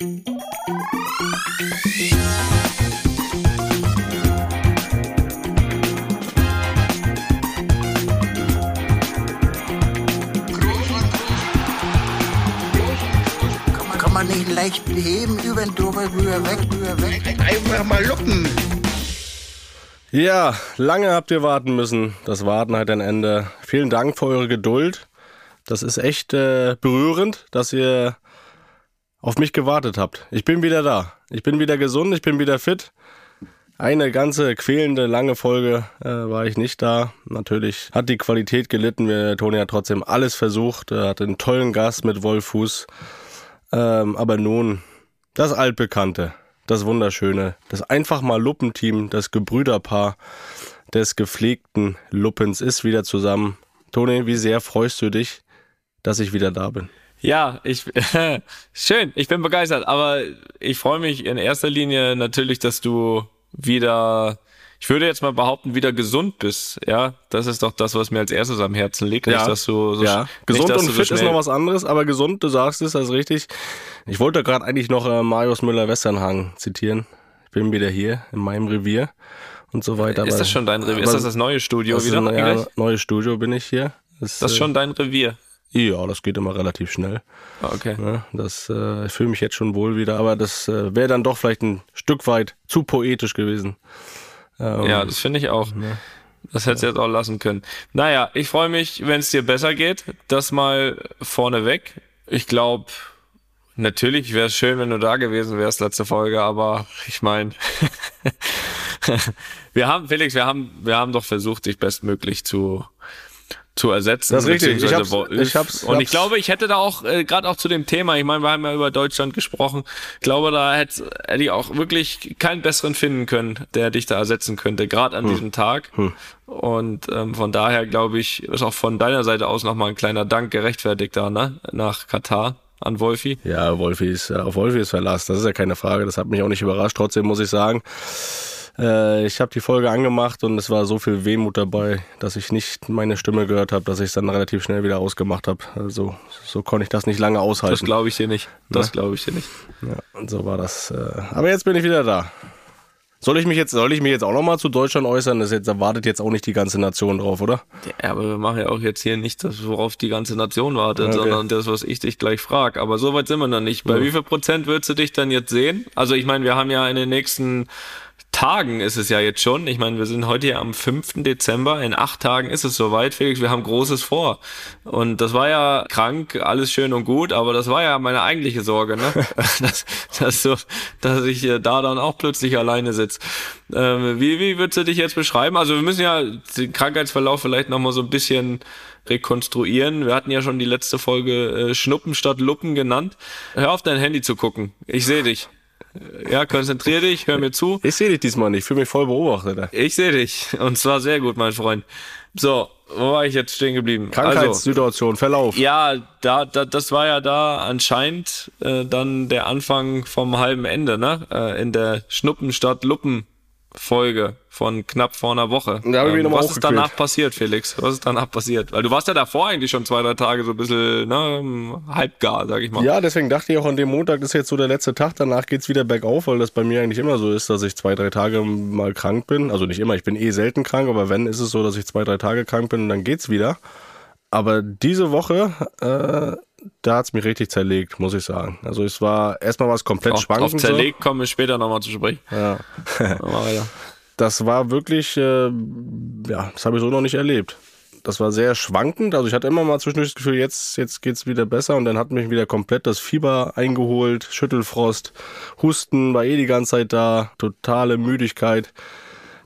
Kann man nicht leicht beheben, über den drüber, rüber, weg, rüber, weg. Einfach mal luppen. Ja, lange habt ihr warten müssen. Das Warten hat ein Ende. Vielen Dank für eure Geduld. Das ist echt äh, berührend, dass ihr auf mich gewartet habt. Ich bin wieder da. Ich bin wieder gesund, ich bin wieder fit. Eine ganze quälende, lange Folge äh, war ich nicht da. Natürlich hat die Qualität gelitten. Wir, Toni hat trotzdem alles versucht. Er hatte einen tollen Gast mit Wolfuß. Ähm, aber nun, das Altbekannte, das Wunderschöne, das einfach mal Luppenteam, das Gebrüderpaar des gepflegten Luppens ist wieder zusammen. Toni, wie sehr freust du dich, dass ich wieder da bin? Ja, ich schön, ich bin begeistert, aber ich freue mich in erster Linie natürlich, dass du wieder ich würde jetzt mal behaupten, wieder gesund bist. Ja, das ist doch das, was mir als erstes am Herzen liegt. Ja, nicht, dass du so, ja. gesund nicht, und du so fit ist noch was anderes, aber gesund, du sagst es, das ist richtig. Ich wollte gerade eigentlich noch äh, Marius Müller-Westernhagen zitieren. Ich bin wieder hier in meinem Revier und so weiter. Ist aber- das schon dein Revier? Ist das das neue Studio das ist wieder? ein, ja, neues Studio bin ich hier. Das, Das ist äh, schon dein Revier. Ja, das geht immer relativ schnell. Ah, Okay. Ne? Das, äh, ich fühle mich jetzt schon wohl wieder, aber das äh, wäre dann doch vielleicht ein Stück weit zu poetisch gewesen. Ähm, Ja, das finde ich auch. Das hättest du jetzt auch lassen können. Naja, ich freue mich, wenn es dir besser geht. Das mal vorneweg. Ich glaube, natürlich wäre es schön, wenn du da gewesen wärst, letzte Folge, aber ich meine, wir haben, Felix, wir haben, wir haben doch versucht, dich bestmöglich zu zu ersetzen. Das ist richtig. Ich hab's- ich hab's- und ich hab's- glaube, ich hätte da auch, äh, gerade auch zu dem Thema, ich meine, wir haben ja über Deutschland gesprochen, ich glaube, da hätte, hätte ich auch wirklich keinen besseren finden können, der dich da ersetzen könnte, gerade Hm. an diesem Tag. Und ähm, von daher, glaube ich, ist auch von deiner Seite aus nochmal ein kleiner Dank gerechtfertigt da, ne? Nach Katar an Wolfi. Ja, Wolfi ist, äh, auf Wolfi ist Verlass, das ist ja keine Frage. Das hat mich auch nicht überrascht. Trotzdem muss ich sagen, äh, ich habe die Folge angemacht und es war so viel Wehmut dabei, dass ich nicht meine Stimme gehört habe, dass ich es dann relativ schnell wieder ausgemacht habe. Also so konnte ich das nicht lange Das aushalten. glaube ich dir nicht. Das Ne? glaube ich dir nicht. Ja, und so war das. Äh, aber jetzt bin ich wieder da. Soll ich mich jetzt, soll ich mich jetzt auch nochmal zu Deutschland äußern? Das jetzt, da wartet jetzt auch nicht die ganze Nation drauf, oder? Ja, aber wir machen ja auch jetzt hier nicht das, worauf die ganze Nation wartet, Okay. sondern das, was ich dich gleich frag. Aber so weit sind wir noch nicht. Bei wie viel Prozent würdest du dich dann jetzt sehen? Also ich meine, wir haben ja in den nächsten Tagen ist es ja jetzt schon. Ich meine, wir sind heute ja am 5. Dezember. In acht Tagen ist es soweit, Felix. Wir haben Großes vor. Und das war ja krank, alles schön und gut, aber das war ja meine eigentliche Sorge, ne? dass, dass, so, dass ich äh, da dann auch plötzlich alleine sitze. Ähm, wie, wie würdest du dich jetzt beschreiben? Also wir müssen ja den Krankheitsverlauf vielleicht nochmal so ein bisschen rekonstruieren. Wir hatten ja schon die letzte Folge äh, Schnuppen statt Luppen genannt. Hör auf dein Handy zu gucken. Ich sehe dich. Ja, konzentrier dich, hör mir zu. Ich sehe dich diesmal nicht, ich fühle mich voll beobachtet. Ich sehe dich. Und zwar sehr gut, mein Freund. So, wo war ich jetzt stehen geblieben? Also, Krankheitssituation, Verlauf. ja, da, da, das war ja da anscheinend äh, dann der Anfang vom halben Ende, ne? Äh, in der Schnuppen statt Luppen Folge von knapp vor einer Woche. Ähm, Da hab ich noch mal was ist danach passiert, Felix? Was ist danach passiert? Weil du warst ja davor eigentlich schon zwei, drei Tage so ein bisschen ne, halbgar, sag ich mal. Ja, deswegen dachte ich auch an dem Montag ist jetzt so der letzte Tag, danach geht's wieder bergauf, weil das bei mir eigentlich immer so ist, dass ich zwei, drei Tage mal krank bin. Also nicht immer, ich bin eh selten krank, aber wenn, ist es so, dass ich zwei, drei Tage krank bin und dann geht's wieder. Aber diese Woche, äh, da hat's mich richtig zerlegt, muss ich sagen. Also es war erstmal was komplett Auf, schwankend. auf zerlegt kommen wir später nochmal zu sprechen. So. Ja. Das war wirklich, äh, ja, das habe ich so noch nicht erlebt. Das war sehr schwankend. Also ich hatte immer mal zwischendurch das Gefühl, jetzt, jetzt geht's wieder besser. Und dann hat mich wieder komplett das Fieber eingeholt, Schüttelfrost, Husten war eh die ganze Zeit da, totale Müdigkeit.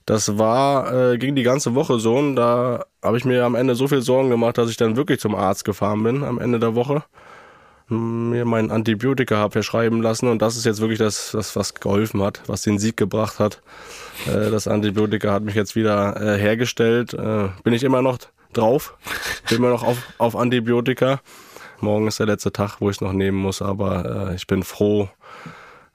Das war, äh, ging die ganze Woche so. Und da habe ich mir am Ende so viel Sorgen gemacht, dass ich dann wirklich zum Arzt gefahren bin am Ende der Woche mir mein Antibiotika habe verschreiben lassen und das ist jetzt wirklich das, das was geholfen hat, was den Sieg gebracht hat. Äh, das Antibiotika hat mich jetzt wieder äh, hergestellt. Äh, bin ich immer noch drauf, bin immer noch auf, auf Antibiotika. Morgen ist der letzte Tag, wo ich es noch nehmen muss, aber äh, ich bin froh.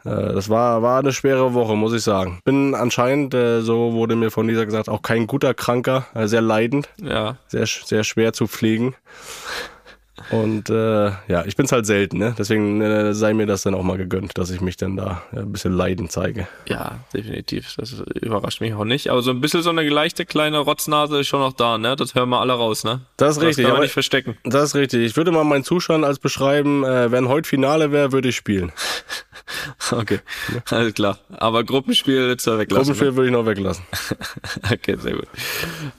Äh, das war, war eine schwere Woche, muss ich sagen. Bin anscheinend, äh, so wurde mir von dieser gesagt, auch kein guter Kranker, äh, sehr leidend, Ja. sehr, sehr schwer zu pflegen. Und äh, ja, ich bin's halt selten, ne? Deswegen äh, sei mir das dann auch mal gegönnt, dass ich mich dann da ja, ein bisschen Leiden zeige. Ja, definitiv. Das überrascht mich auch nicht. Aber so ein bisschen so eine leichte kleine Rotznase ist schon noch da, ne? Das hören wir alle raus, ne? Das ist richtig. Das kann man nicht verstecken. Das ist richtig. Ich würde mal meinen Zuschauern als beschreiben, äh, wenn heute Finale wäre, würde ich spielen. Okay, alles klar. Aber Gruppenspiel da weglassen. Gruppenspiel würde ich noch weglassen. ne? Okay, sehr gut.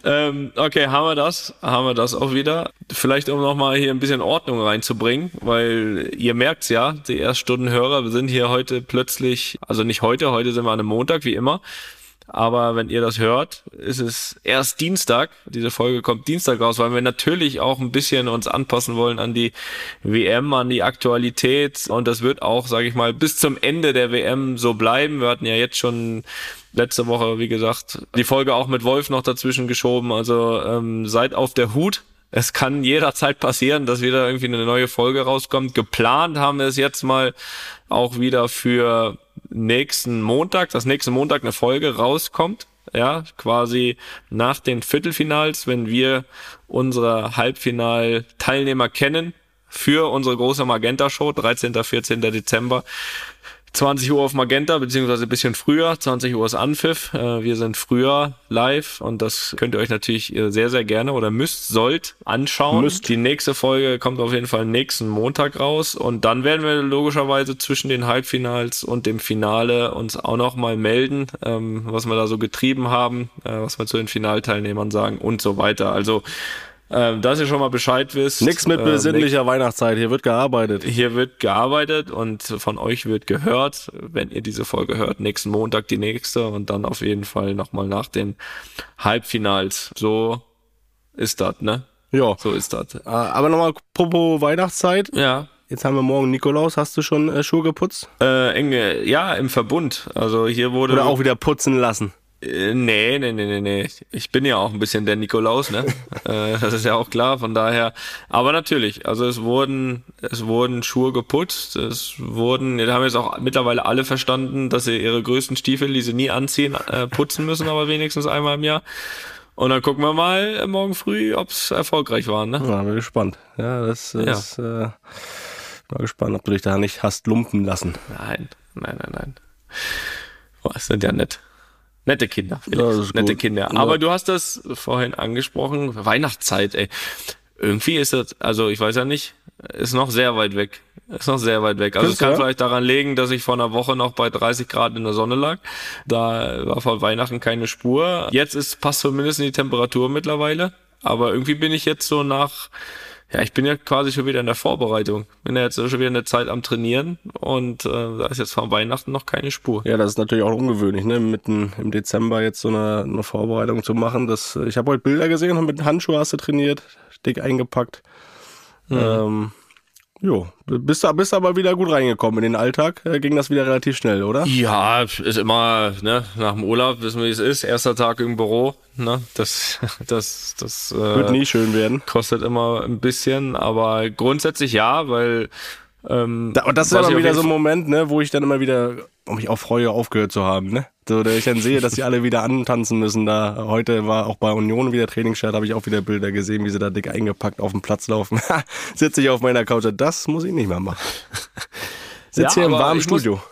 Ähm, okay, haben wir das? Haben wir das auch wieder? Vielleicht um nochmal hier ein bisschen Ordnung reinzubringen, weil ihr merkt's ja, die Erststundenhörer, wir sind hier heute plötzlich, also nicht heute, heute sind wir an einem Montag, wie immer. Aber wenn ihr das hört, ist es erst Dienstag. Diese Folge kommt Dienstag raus, weil wir natürlich auch ein bisschen uns anpassen wollen an die WM, an die Aktualität. Und das wird auch, sage ich mal, bis zum Ende der WM so bleiben. Wir hatten ja jetzt schon letzte Woche, wie gesagt, die Folge auch mit Wolf noch dazwischen geschoben. Also ähm, seid auf der Hut. Es kann jederzeit passieren, dass wieder irgendwie eine neue Folge rauskommt. Geplant haben wir es jetzt mal auch wieder für nächsten Montag, dass nächsten Montag eine Folge rauskommt. Ja, quasi nach den Viertelfinals, wenn wir unsere Halbfinal-Teilnehmer kennen für unsere große Magenta-Show, 13. 14. Dezember. 20 Uhr auf Magenta, beziehungsweise ein bisschen früher, 20 Uhr ist Anpfiff. Äh, Wir sind früher live und das könnt ihr euch natürlich äh, sehr, sehr gerne oder müsst, sollt anschauen. Müsst. Die nächste Folge kommt auf jeden Fall nächsten Montag raus und dann werden wir logischerweise zwischen den Halbfinals und dem Finale uns auch noch mal melden, ähm, was wir da so getrieben haben, äh, was wir zu den Finalteilnehmern sagen und so weiter. Also, ähm, dass ihr schon mal Bescheid wisst. Nix mit ähm, besinnlicher Weihnachtszeit. Hier wird gearbeitet. hier wird gearbeitet und von euch wird gehört, wenn ihr diese Folge hört, nächsten Montag die nächste und dann auf jeden Fall nochmal nach den Halbfinals. So ist das, ne? Ja. So ist das. Äh, Aber nochmal apropos Weihnachtszeit. Ja. Jetzt haben wir morgen Nikolaus. Hast du schon äh, Schuhe geputzt? Äh, enge, ja, im Verbund. Also hier wurde. Oder auch wieder putzen lassen? Äh, nee, nee, nee, nee, nee. Ich bin ja auch ein bisschen der Nikolaus, ne? äh, das ist ja auch klar, von daher. Aber natürlich, also es wurden, es wurden Schuhe geputzt, es wurden, da haben jetzt auch mittlerweile alle verstanden, dass sie ihre größten Stiefel, die sie nie anziehen, äh, putzen müssen, aber wenigstens einmal im Jahr. Und dann gucken wir mal äh, morgen früh, ob's erfolgreich war, ne? Ja, bin gespannt. Ja, das ist, äh, mal gespannt, ob du dich da nicht hast lumpen lassen. Nein, nein, nein, nein. Boah, es sind ja nett. Nette Kinder. Ja, nette gut. Kinder. Ja. Aber du hast das vorhin angesprochen, Weihnachtszeit, ey. Irgendwie ist das, also ich weiß ja nicht, ist noch sehr weit weg. Ist noch sehr weit weg. Also es kann ja? vielleicht daran liegen, dass ich vor einer Woche noch bei 30 Grad in der Sonne lag. Da war vor Weihnachten keine Spur. Jetzt ist, passt zumindest in die Temperatur mittlerweile. Aber irgendwie bin ich jetzt so nach, ja, ich bin ja quasi schon wieder in der Vorbereitung. Bin ja jetzt schon wieder eine Zeit am Trainieren und äh, da ist jetzt vor Weihnachten noch keine Spur. Ja, das ist natürlich auch ungewöhnlich, ne? Mitten im Dezember jetzt so eine, eine Vorbereitung zu machen. Das, ich habe heute Bilder gesehen, mit Handschuhe hast du trainiert, dick eingepackt. Ähm, jo, bist du bist aber wieder gut reingekommen in den Alltag. Äh, ging das wieder relativ schnell, oder? Ja, ist immer, ne, nach dem Urlaub wissen wir, wie es ist. Erster Tag im Büro, ne, das, das, das Wird äh, nie schön werden. kostet immer ein bisschen, aber grundsätzlich ja, weil ähm, Da, und das ist auf wieder so ein Moment, ne, wo ich dann immer wieder mich auch freue, aufgehört zu haben, ne? Da ich dann sehe, dass sie alle wieder antanzen müssen. Da heute war auch bei Union wieder Trainingsstart, habe ich auch wieder Bilder gesehen, wie sie da dick eingepackt auf dem Platz laufen. Sitze ich auf meiner Couch, das muss ich nicht mehr machen. Sitze Ja, hier im warmen Studio.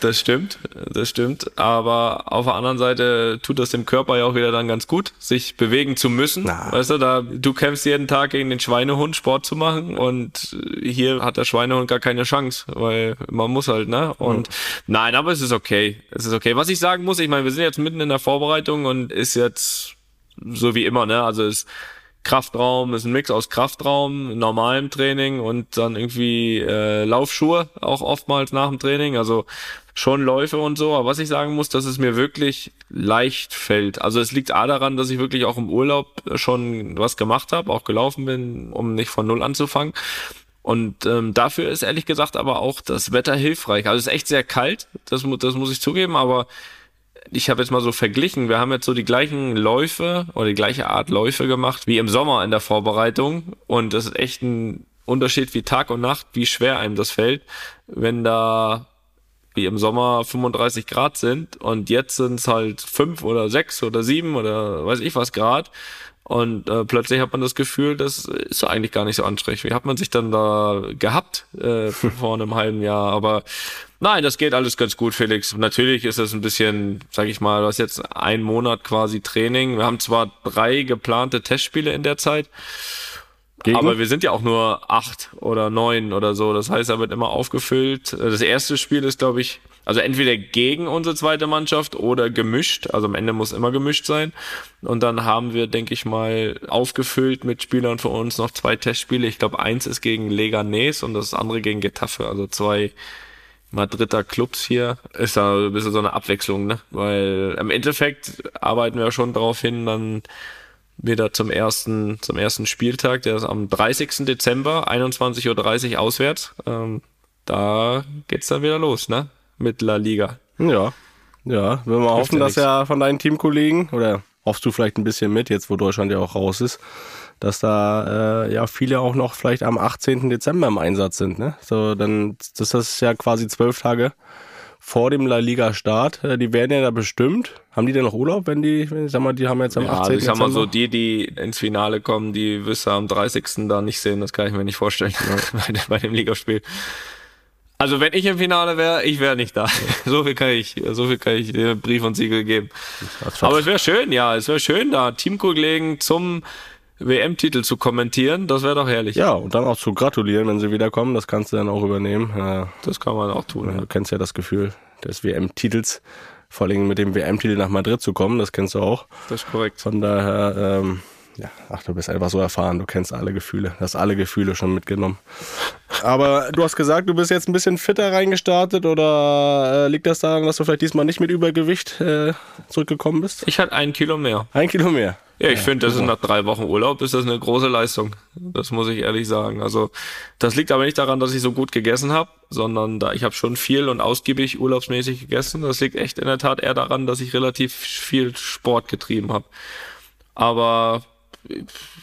Das stimmt, das stimmt. Aber auf der anderen Seite tut das dem Körper ja auch wieder dann ganz gut, sich bewegen zu müssen. Na. Weißt du, da du kämpfst jeden Tag gegen den Schweinehund, Sport zu machen und hier hat der Schweinehund gar keine Chance, weil man muss halt, ne? Und nein, aber es ist okay. Es ist okay. Was ich sagen muss, ich meine, wir sind jetzt mitten in der Vorbereitung und ist jetzt so wie immer, ne? Also ist Kraftraum ist ein Mix aus Kraftraum, normalem Training und dann irgendwie äh, Laufschuhe auch oftmals nach dem Training. Also schon Läufe und so. Aber was ich sagen muss, dass es mir wirklich leicht fällt. Also es liegt A daran, dass ich wirklich auch im Urlaub schon was gemacht habe, auch gelaufen bin, um nicht von Null anzufangen. Und ähm, dafür ist ehrlich gesagt aber auch das Wetter hilfreich. Also es ist echt sehr kalt, das, das muss ich zugeben, aber ich habe jetzt mal so verglichen, wir haben jetzt so die gleichen Läufe oder die gleiche Art Läufe gemacht wie im Sommer in der Vorbereitung. Und das ist echt ein Unterschied wie Tag und Nacht, wie schwer einem das fällt, wenn da wie im Sommer 35 Grad sind und jetzt sind es halt fünf oder sechs oder sieben oder weiß ich was Grad Und äh, plötzlich hat man das Gefühl, das ist eigentlich gar nicht so anstrengend. Wie hat man sich dann da gehabt äh, vor einem halben Jahr? Aber nein, das geht alles ganz gut, Felix. Natürlich ist es ein bisschen, sag ich mal, was jetzt ein Monat quasi Training. Wir haben zwar drei geplante Testspiele in der Zeit. Gegen? Aber wir sind ja auch nur acht oder neun oder so. Das heißt, er wird immer aufgefüllt. Das erste Spiel ist, glaube ich, also entweder gegen unsere zweite Mannschaft oder gemischt. Also am Ende muss immer gemischt sein. Und dann haben wir, denke ich mal, aufgefüllt mit Spielern für uns noch zwei Testspiele. Ich glaube, eins ist gegen Leganés und das andere gegen Getafe. Also zwei Madrider Clubs hier. Ist da ein bisschen so eine Abwechslung, ne? Weil im Endeffekt arbeiten wir schon darauf hin, dann wieder zum ersten, zum ersten Spieltag, der ist am 30. Dezember, 21.30 Uhr auswärts. Ähm, da geht's dann wieder los, ne? Mit La Liga. Ja. Ja, wenn wir hoffen, ja dass ja von deinen Teamkollegen, oder hoffst du vielleicht ein bisschen mit, jetzt wo Deutschland ja auch raus ist, dass da äh, ja viele auch noch vielleicht am 18. Dezember im Einsatz sind, ne? So, dann, das ist ja quasi zwölf Tage vor dem La Liga Start. Äh, die werden ja da bestimmt. Haben die denn noch Urlaub, wenn die, wenn ich sag mal, die haben jetzt am ja, 18. Also ich sag mal so, die, die ins Finale kommen, die wirst du am 30. da nicht sehen, das kann ich mir nicht vorstellen bei dem Ligaspiel. Also wenn ich im Finale wäre, ich wäre nicht da. so viel kann ich, so viel kann ich dir Brief und Siegel geben. Aber es wäre schön, ja, es wäre schön, da Teamkollegen zum WM-Titel zu kommentieren, das wäre doch herrlich. Ja, und dann auch zu gratulieren, wenn sie wiederkommen, das kannst du dann auch übernehmen. Das kann man auch tun. Ja. Du kennst ja das Gefühl des WM-Titels, vor allem mit dem WM-Titel nach Madrid zu kommen, das kennst du auch. Das ist korrekt. Von daher, ähm, ja, ach, du bist einfach so erfahren, du kennst alle Gefühle, hast alle Gefühle schon mitgenommen. Aber du hast gesagt, du bist jetzt ein bisschen fitter reingestartet oder äh, liegt das daran, dass du vielleicht diesmal nicht mit Übergewicht äh, zurückgekommen bist? Ich hatte ein Kilo mehr. Ein Kilo mehr. Ja, ich ja, finde, das ist nach drei Wochen Urlaub ist das eine große Leistung. Das muss ich ehrlich sagen. Also das liegt aber nicht daran, dass ich so gut gegessen habe, sondern da ich habe schon viel und ausgiebig urlaubsmäßig gegessen. Das liegt echt in der Tat eher daran, dass ich relativ viel Sport getrieben habe. Aber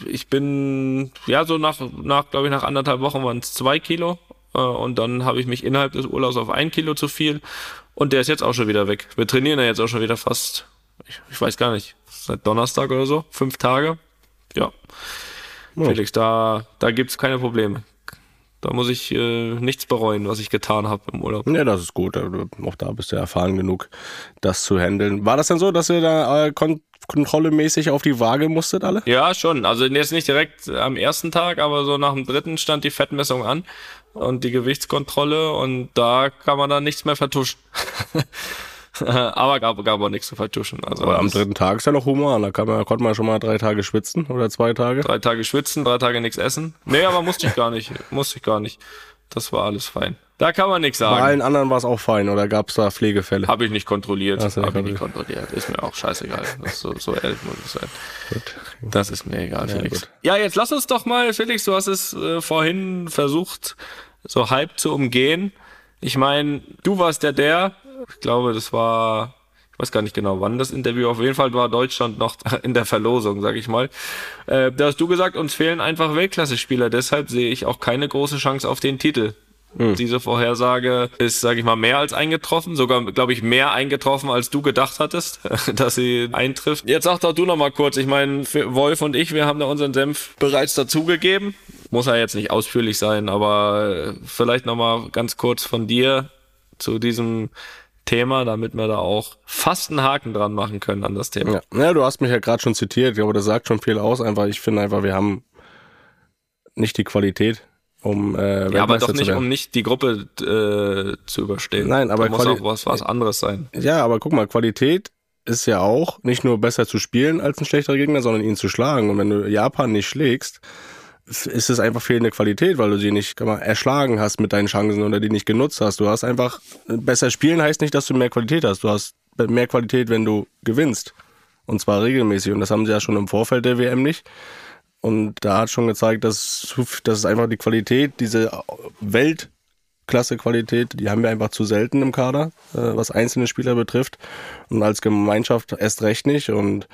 ich bin ja so nach nach glaube ich nach anderthalb Wochen waren es zwei Kilo äh, und dann habe ich mich innerhalb des Urlaubs auf ein Kilo zu viel und der ist jetzt auch schon wieder weg. Wir trainieren ja jetzt auch schon wieder fast, ich, ich weiß gar nicht, seit Donnerstag oder so, fünf Tage. Ja. Oh. Felix, da, da gibt's keine Probleme. Da muss ich äh, nichts bereuen, was ich getan habe im Urlaub. Ja, das ist gut. Auch da bist du erfahren genug, das zu handeln. War das denn so, dass ihr da äh, kon kontrollemäßig auf die Waage musstet alle? Ja, schon. Also jetzt nicht direkt am ersten Tag, aber so nach dem dritten stand die Fettmessung an und die Gewichtskontrolle und da kann man dann nichts mehr vertuschen. aber gab, gab auch nichts zu vertuschen. Also aber am dritten Tag ist ja noch human. Da kann man, konnte man schon mal drei Tage schwitzen oder zwei Tage. Drei Tage schwitzen, drei Tage nichts essen. Nee, aber musste ich gar nicht. musste ich gar nicht. Das war alles fein. Da kann man nichts sagen. Bei allen anderen war es auch fein oder gab es da Pflegefälle? Habe ich nicht kontrolliert. Habe ich nicht kontrolliert. Ist mir auch scheißegal. Das so, so ehrlich muss ich sein. Gut. Das ist mir egal, Felix. Ja, ja, jetzt lass uns doch mal, Felix, du hast es äh, vorhin versucht, so halb zu umgehen. Ich meine, du warst der der, ich glaube, das war, ich weiß gar nicht genau, wann das Interview, auf jeden Fall war Deutschland noch in der Verlosung, sag ich mal. Äh, da hast du gesagt, uns fehlen einfach Weltklasse-Spieler, deshalb sehe ich auch keine große Chance auf den Titel. Mhm. Diese Vorhersage ist, sage ich mal, mehr als eingetroffen, sogar, glaube ich, mehr eingetroffen, als du gedacht hattest, dass sie eintrifft. Jetzt sag doch du noch mal kurz. Ich meine, Wolf und ich, wir haben da unseren Senf bereits dazugegeben. Muss ja jetzt nicht ausführlich sein, aber äh, vielleicht noch mal ganz kurz von dir zu diesem Thema, damit wir da auch fast einen Haken dran machen können an das Thema. Ja, ja du hast mich ja gerade schon zitiert, ich glaube, das sagt schon viel aus. Einfach, ich finde einfach, wir haben nicht die Qualität, um äh, Ja, aber doch nicht, um nicht die Gruppe äh, zu überstehen. Nein, aber da muss auch was, was anderes sein. Ja, aber guck mal, Qualität ist ja auch nicht nur besser zu spielen als ein schlechterer Gegner, sondern ihn zu schlagen. Und wenn du Japan nicht schlägst, ist es einfach fehlende Qualität, weil du sie nicht mal, erschlagen hast mit deinen Chancen oder die nicht genutzt hast. Du hast einfach besser spielen heißt nicht, dass du mehr Qualität hast. Du hast mehr Qualität, wenn du gewinnst. Und zwar regelmäßig. Und das haben sie ja schon im Vorfeld der WM nicht. Und da hat schon gezeigt, dass, dass einfach die Qualität, diese Weltklasse-Qualität, die haben wir einfach zu selten im Kader, äh, was einzelne Spieler betrifft. Und als Gemeinschaft erst recht nicht. Und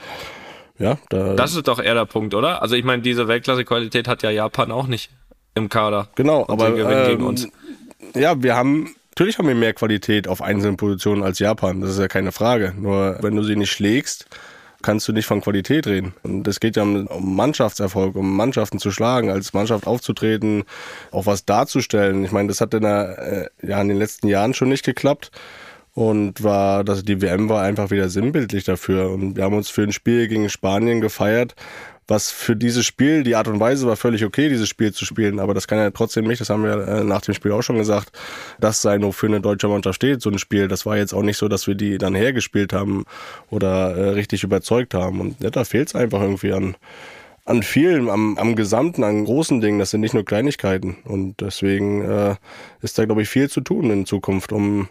ja, da das ist doch eher der Punkt, oder? Also ich meine, diese Weltklasse-Qualität hat ja Japan auch nicht im Kader. Genau, aber ähm, ja, wir haben natürlich haben wir mehr Qualität auf einzelnen Positionen als Japan. Das ist ja keine Frage. Nur wenn du sie nicht schlägst, kannst du nicht von Qualität reden. Und es geht ja um, Mannschaftserfolg, um Mannschaften zu schlagen, als Mannschaft aufzutreten, auch was darzustellen. Ich meine, das hat in, der, äh, ja, in den letzten Jahren schon nicht geklappt und war, dass die WM war einfach wieder sinnbildlich dafür. Und wir haben uns für ein Spiel gegen Spanien gefeiert, was für dieses Spiel, die Art und Weise war völlig okay, dieses Spiel zu spielen, aber das kann ja trotzdem nicht, das haben wir äh, nach dem Spiel auch schon gesagt, das sein, wofür eine deutsche Mannschaft steht, so ein Spiel. Das war jetzt auch nicht so, dass wir die dann hergespielt haben oder äh, richtig überzeugt haben. Und ja, da fehlt es einfach irgendwie an, an vielen, am, am Gesamten, an großen Dingen. Das sind nicht nur Kleinigkeiten. Und deswegen äh, ist da, glaube ich, viel zu tun in Zukunft, um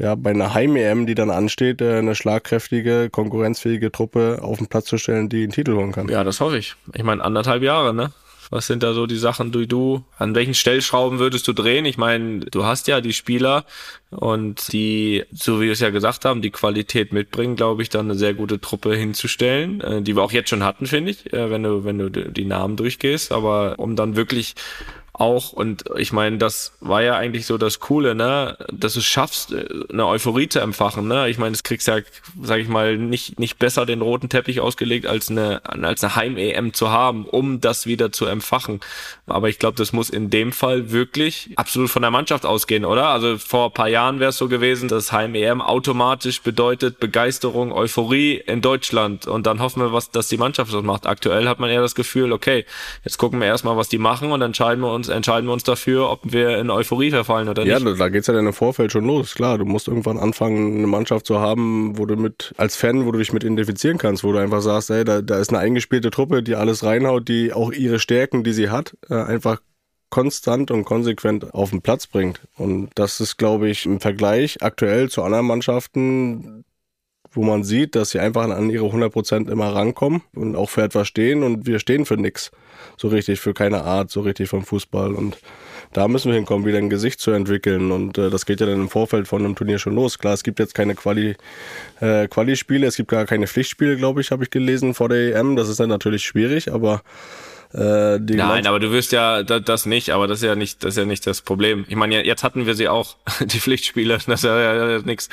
ja, bei einer Heim-EM, die dann ansteht, äh, eine schlagkräftige, konkurrenzfähige Truppe auf den Platz zu stellen, die einen Titel holen kann. Ja, das hoffe ich. Ich meine, anderthalb Jahre, ne? Was sind da so die Sachen, die du, an welchen Stellschrauben würdest du drehen? Ich meine, du hast ja die Spieler und die, so wie wir es ja gesagt haben, die Qualität mitbringen, glaube ich, dann eine sehr gute Truppe hinzustellen, äh, die wir auch jetzt schon hatten, finde ich, äh, wenn du, wenn du die Namen durchgehst. Aber um dann wirklich auch. Und ich meine, das war ja eigentlich so das Coole, ne, dass du schaffst, äh, eine Euphorie zu empfachen, ne. Ich meine, es kriegst ja, sag ich mal, nicht, nicht besser den roten Teppich ausgelegt, als eine, als eine Heim-EM zu haben, um das wieder zu empfachen. Aber ich glaube, das muss in dem Fall wirklich absolut von der Mannschaft ausgehen, oder? Also vor paar Jahren wäre es so gewesen, dass Heim-EM automatisch bedeutet Begeisterung, Euphorie in Deutschland. Und dann hoffen wir, was, dass die Mannschaft das macht. Aktuell hat man eher das Gefühl, okay, jetzt gucken wir erstmal, was die machen und entscheiden wir uns entscheiden wir uns dafür, ob wir in Euphorie verfallen oder nicht. Ja, da geht's ja dann im Vorfeld schon los. Klar, du musst irgendwann anfangen, eine Mannschaft zu haben, wo du mit, als Fan, wo du dich mit identifizieren kannst, wo du einfach sagst, ey, da, da ist eine eingespielte Truppe, die alles reinhaut, die auch ihre Stärken, die sie hat, äh, einfach konstant und konsequent auf den Platz bringt. Und das ist, glaube ich, im Vergleich aktuell zu anderen Mannschaften wo man sieht, dass sie einfach an ihre 100% immer rankommen und auch für etwas stehen und wir stehen für nichts so richtig, für keine Art so richtig vom Fußball. Und da müssen wir hinkommen, wieder ein Gesicht zu entwickeln. Und äh, das geht ja dann im Vorfeld von einem Turnier schon los. Klar, es gibt jetzt keine Quali, äh, Quali-Spiele, es gibt gar keine Pflichtspiele, glaube ich, habe ich gelesen vor der EM, das ist dann natürlich schwierig, aber äh, die Nein, aber du wirst ja das nicht, aber das ist ja nicht, das ist ja nicht das Problem. Ich meine, jetzt hatten wir sie auch, die Pflichtspiele, das ist ja, ja nichts.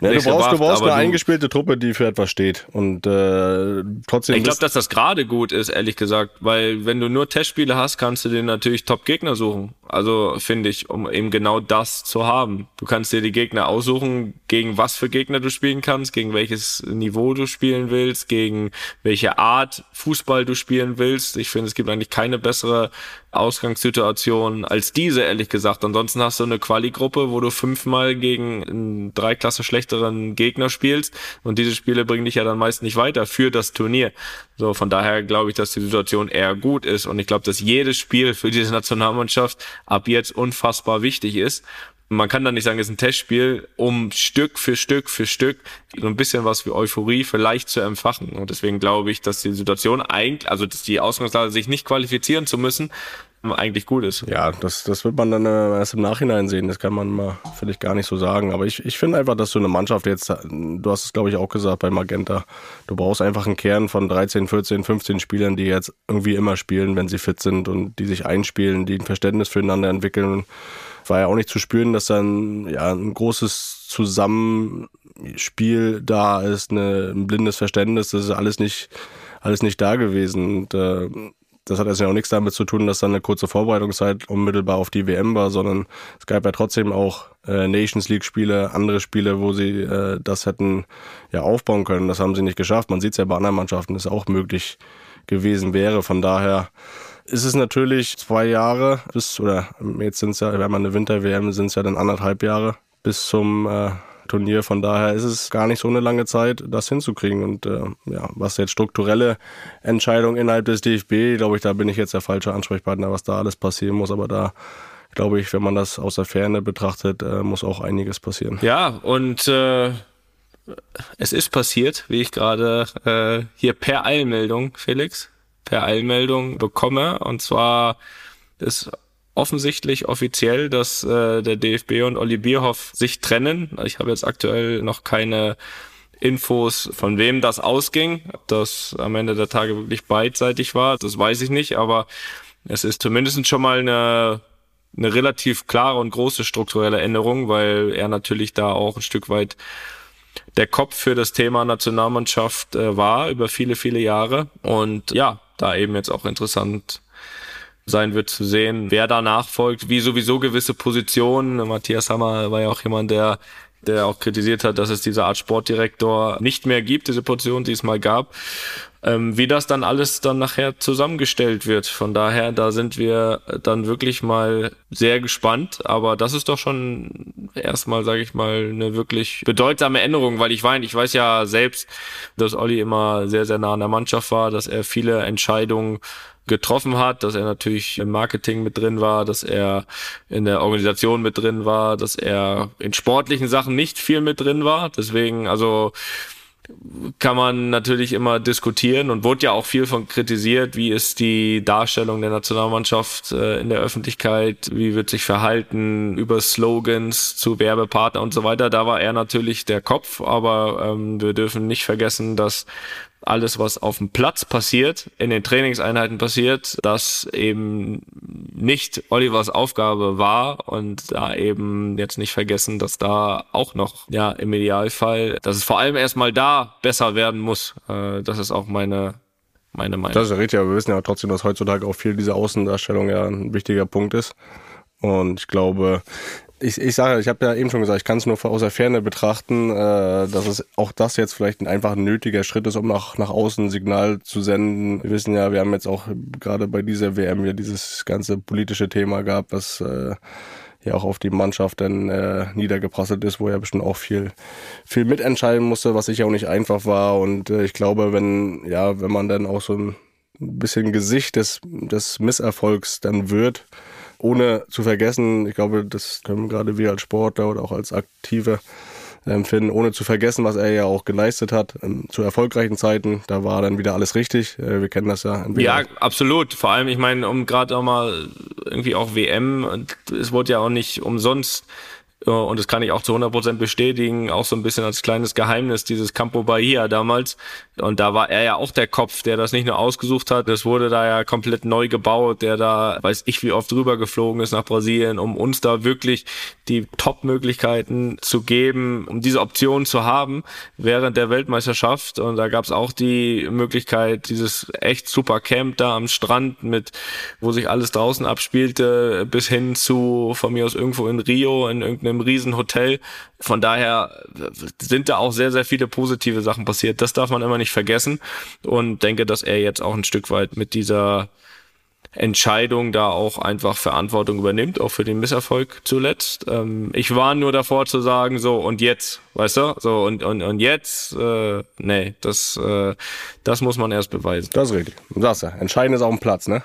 Ja, du brauchst, gebracht, du brauchst eine du, eingespielte Truppe, die für etwas steht. Und äh, trotzdem. Ich glaube, dass das gerade gut ist, ehrlich gesagt, weil wenn du nur Testspiele hast, kannst du dir natürlich Top-Gegner suchen. Also finde ich, um eben genau das zu haben. Du kannst dir die Gegner aussuchen, gegen was für Gegner du spielen kannst, gegen welches Niveau du spielen willst, gegen welche Art Fußball du spielen willst. Ich finde, es gibt eigentlich keine bessere Ausgangssituation als diese, ehrlich gesagt. Ansonsten hast du eine Quali-Gruppe, wo du fünfmal gegen einen drei Klasse schlechteren Gegner spielst und diese Spiele bringen dich ja dann meist nicht weiter für das Turnier. So, von daher glaube ich, dass die Situation eher gut ist und ich glaube, dass jedes Spiel für diese Nationalmannschaft ab jetzt unfassbar wichtig ist man kann dann nicht sagen, es ist ein Testspiel, um Stück für Stück für Stück so ein bisschen was wie Euphorie vielleicht zu empfachen. Und deswegen glaube ich, dass die Situation eigentlich, also dass die Ausgangslage sich nicht qualifizieren zu müssen, eigentlich gut ist. Ja, das, das wird man dann äh, erst im Nachhinein sehen. Das kann man mal vielleicht gar nicht so sagen. Aber ich, ich finde einfach, dass du eine Mannschaft jetzt, du hast es glaube ich auch gesagt bei Magenta, du brauchst einfach einen Kern von 13, 14, 15 Spielern, die jetzt irgendwie immer spielen, wenn sie fit sind und die sich einspielen, die ein Verständnis füreinander entwickeln war ja auch nicht zu spüren, dass dann ja ein großes Zusammenspiel da ist, eine, ein blindes Verständnis, das ist alles nicht, alles nicht da gewesen. Und, äh, das hat also ja auch nichts damit zu tun, dass dann eine kurze Vorbereitungszeit unmittelbar auf die WM war, sondern es gab ja trotzdem auch äh, Nations League Spiele, andere Spiele, wo sie äh, das hätten ja aufbauen können. Das haben sie nicht geschafft. Man sieht es ja bei anderen Mannschaften, dass es auch möglich gewesen wäre. Von daher ist es natürlich zwei Jahre bis, oder jetzt sind es ja, wenn man eine Winter-WM, sind es ja dann anderthalb Jahre bis zum äh, Turnier. Von daher ist es gar nicht so eine lange Zeit, das hinzukriegen. Und äh, ja, was jetzt strukturelle Entscheidungen innerhalb des DFB, glaube ich, da bin ich jetzt der falsche Ansprechpartner, was da alles passieren muss. Aber da glaube ich, wenn man das aus der Ferne betrachtet, äh, muss auch einiges passieren. Ja, und äh, es ist passiert, wie ich gerade äh, hier per Eilmeldung, Felix, per Eilmeldung bekomme. Und zwar ist offensichtlich offiziell, dass äh, der DFB und Olli Bierhoff sich trennen. Ich habe jetzt aktuell noch keine Infos, von wem das ausging. Ob das am Ende der Tage wirklich beidseitig war, das weiß ich nicht. Aber es ist zumindest schon mal eine, eine relativ klare und große strukturelle Änderung, weil er natürlich da auch ein Stück weit der Kopf für das Thema Nationalmannschaft äh, war über viele, viele Jahre. Und ja, da eben jetzt auch interessant sein wird zu sehen, wer da nachfolgt, wie sowieso gewisse Positionen. Matthias Hammer war ja auch jemand, der der auch kritisiert hat, dass es diese Art Sportdirektor nicht mehr gibt, diese Position, die es mal gab. Ähm, wie das dann alles dann nachher zusammengestellt wird. Von daher, da sind wir dann wirklich mal sehr gespannt. Aber das ist doch schon erstmal, sage ich mal, eine wirklich bedeutsame Änderung, weil ich weiß, ich weiß ja selbst, dass Olli immer sehr, sehr nah an der Mannschaft war, dass er viele Entscheidungen getroffen hat, dass er natürlich im Marketing mit drin war, dass er in der Organisation mit drin war, dass er in sportlichen Sachen nicht viel mit drin war. Deswegen, also kann man natürlich immer diskutieren und wurde ja auch viel von kritisiert, wie ist die Darstellung der Nationalmannschaft äh, in der Öffentlichkeit, wie wird sich verhalten über Slogans zu Werbepartner und so weiter. Da war er natürlich der Kopf, aber ähm, wir dürfen nicht vergessen, dass alles, was auf dem Platz passiert, in den Trainingseinheiten passiert, das eben nicht Olivers Aufgabe war und da eben jetzt nicht vergessen, dass da auch noch, ja, im Idealfall, dass es vor allem erstmal da besser werden muss. Äh, das ist auch meine meine Meinung. Das ist ja richtig, aber wir wissen ja trotzdem, dass heutzutage auch viel diese Außendarstellung ja ein wichtiger Punkt ist. Und ich glaube, ich, ich sage, ich habe ja eben schon gesagt, ich kann es nur aus der Ferne betrachten, äh, dass es auch das jetzt vielleicht einfach ein nötiger Schritt ist, um nach, nach außen ein Signal zu senden. Wir wissen ja, wir haben jetzt auch gerade bei dieser WM ja dieses ganze politische Thema gehabt, was äh, ja auch auf die Mannschaft dann äh, niedergeprasselt ist, wo er bestimmt auch viel, viel mitentscheiden musste, was sicher auch nicht einfach war. Und äh, ich glaube, wenn, ja, wenn man dann auch so ein bisschen Gesicht des, des Misserfolgs dann wird, ohne zu vergessen, ich glaube, das können gerade wir als Sportler oder auch als Aktive empfinden, ohne zu vergessen, was er ja auch geleistet hat ähm, zu erfolgreichen Zeiten. Da war dann wieder alles richtig. Äh, wir kennen das ja. Ja, absolut. Vor allem, ich meine, um gerade auch mal irgendwie auch WM, es wurde ja auch nicht umsonst und das kann ich auch zu 100% bestätigen, auch so ein bisschen als kleines Geheimnis, dieses Campo Bahia damals. Und da war er ja auch der Kopf, der das nicht nur ausgesucht hat, das wurde da ja komplett neu gebaut, der da, weiß ich, wie oft rüber geflogen ist nach Brasilien, um uns da wirklich die Top-Möglichkeiten zu geben, um diese Option zu haben während der Weltmeisterschaft. Und da gab es auch die Möglichkeit, dieses echt super Camp da am Strand mit, wo sich alles draußen abspielte, bis hin zu von mir aus irgendwo in Rio, in irgendeinem einem Riesenhotel. Von daher sind da auch sehr, sehr viele positive Sachen passiert. Das darf man immer nicht vergessen. Und denke, dass er jetzt auch ein Stück weit mit dieser Entscheidung da auch einfach Verantwortung übernimmt, auch für den Misserfolg zuletzt. Ähm, ich war nur davor zu sagen, so und jetzt, weißt du, so und und und jetzt, äh, nee, das äh, das muss man erst beweisen. Das ist richtig. Du sagst ja, entscheidend ist auf dem Platz, ne?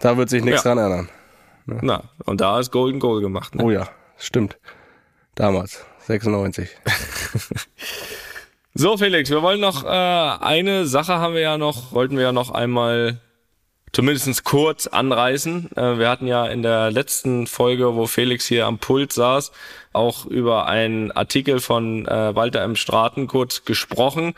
Da wird sich nichts ja. dran ändern. Ne? Na, und da ist Golden Goal gemacht. Ne? Oh ja, Stimmt. Damals, 96. so, Felix, wir wollen noch äh, eine Sache haben wir ja noch, wollten wir ja noch einmal zumindest kurz anreißen. Äh, wir hatten ja in der letzten Folge, wo Felix hier am Pult saß, auch über einen Artikel von äh, Walter M. Straten kurz gesprochen.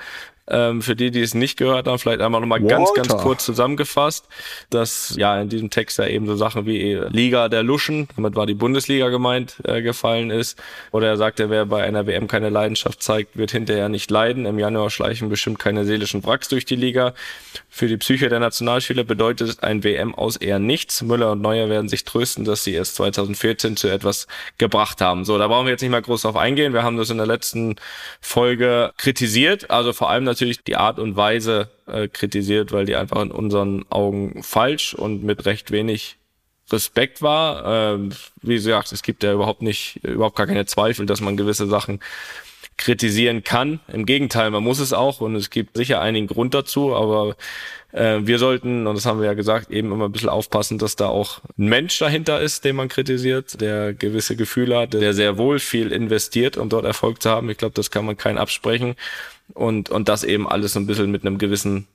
Ähm, für die, die es nicht gehört haben, vielleicht einmal nochmal ganz, ganz kurz zusammengefasst, dass ja in diesem Text ja eben so Sachen wie Liga der Luschen, damit war die Bundesliga gemeint, äh, gefallen ist. Oder er sagte, wer bei einer WM keine Leidenschaft zeigt, wird hinterher nicht leiden. Im Januar schleichen bestimmt keine seelischen Wracks durch die Liga. Für die Psyche der Nationalspieler bedeutet ein WM aus eher nichts. Müller und Neuer werden sich trösten, dass sie erst 2014 zu etwas gebracht haben. So, da brauchen wir jetzt nicht mal groß drauf eingehen. Wir haben das in der letzten Folge kritisiert. Also vor allem natürlich die Art und Weise äh, kritisiert, weil die einfach in unseren Augen falsch und mit recht wenig Respekt war. Ähm, wie gesagt, es gibt ja überhaupt nicht, überhaupt gar keine Zweifel, dass man gewisse Sachen kritisieren kann. Im Gegenteil, man muss es auch und es gibt sicher einigen Grund dazu, aber äh, wir sollten, und das haben wir ja gesagt, eben immer ein bisschen aufpassen, dass da auch ein Mensch dahinter ist, den man kritisiert, der gewisse Gefühle hat, der sehr wohl viel investiert, um dort Erfolg zu haben. Ich glaube, das kann man keinen absprechen und, und das eben alles so ein bisschen mit einem gewissen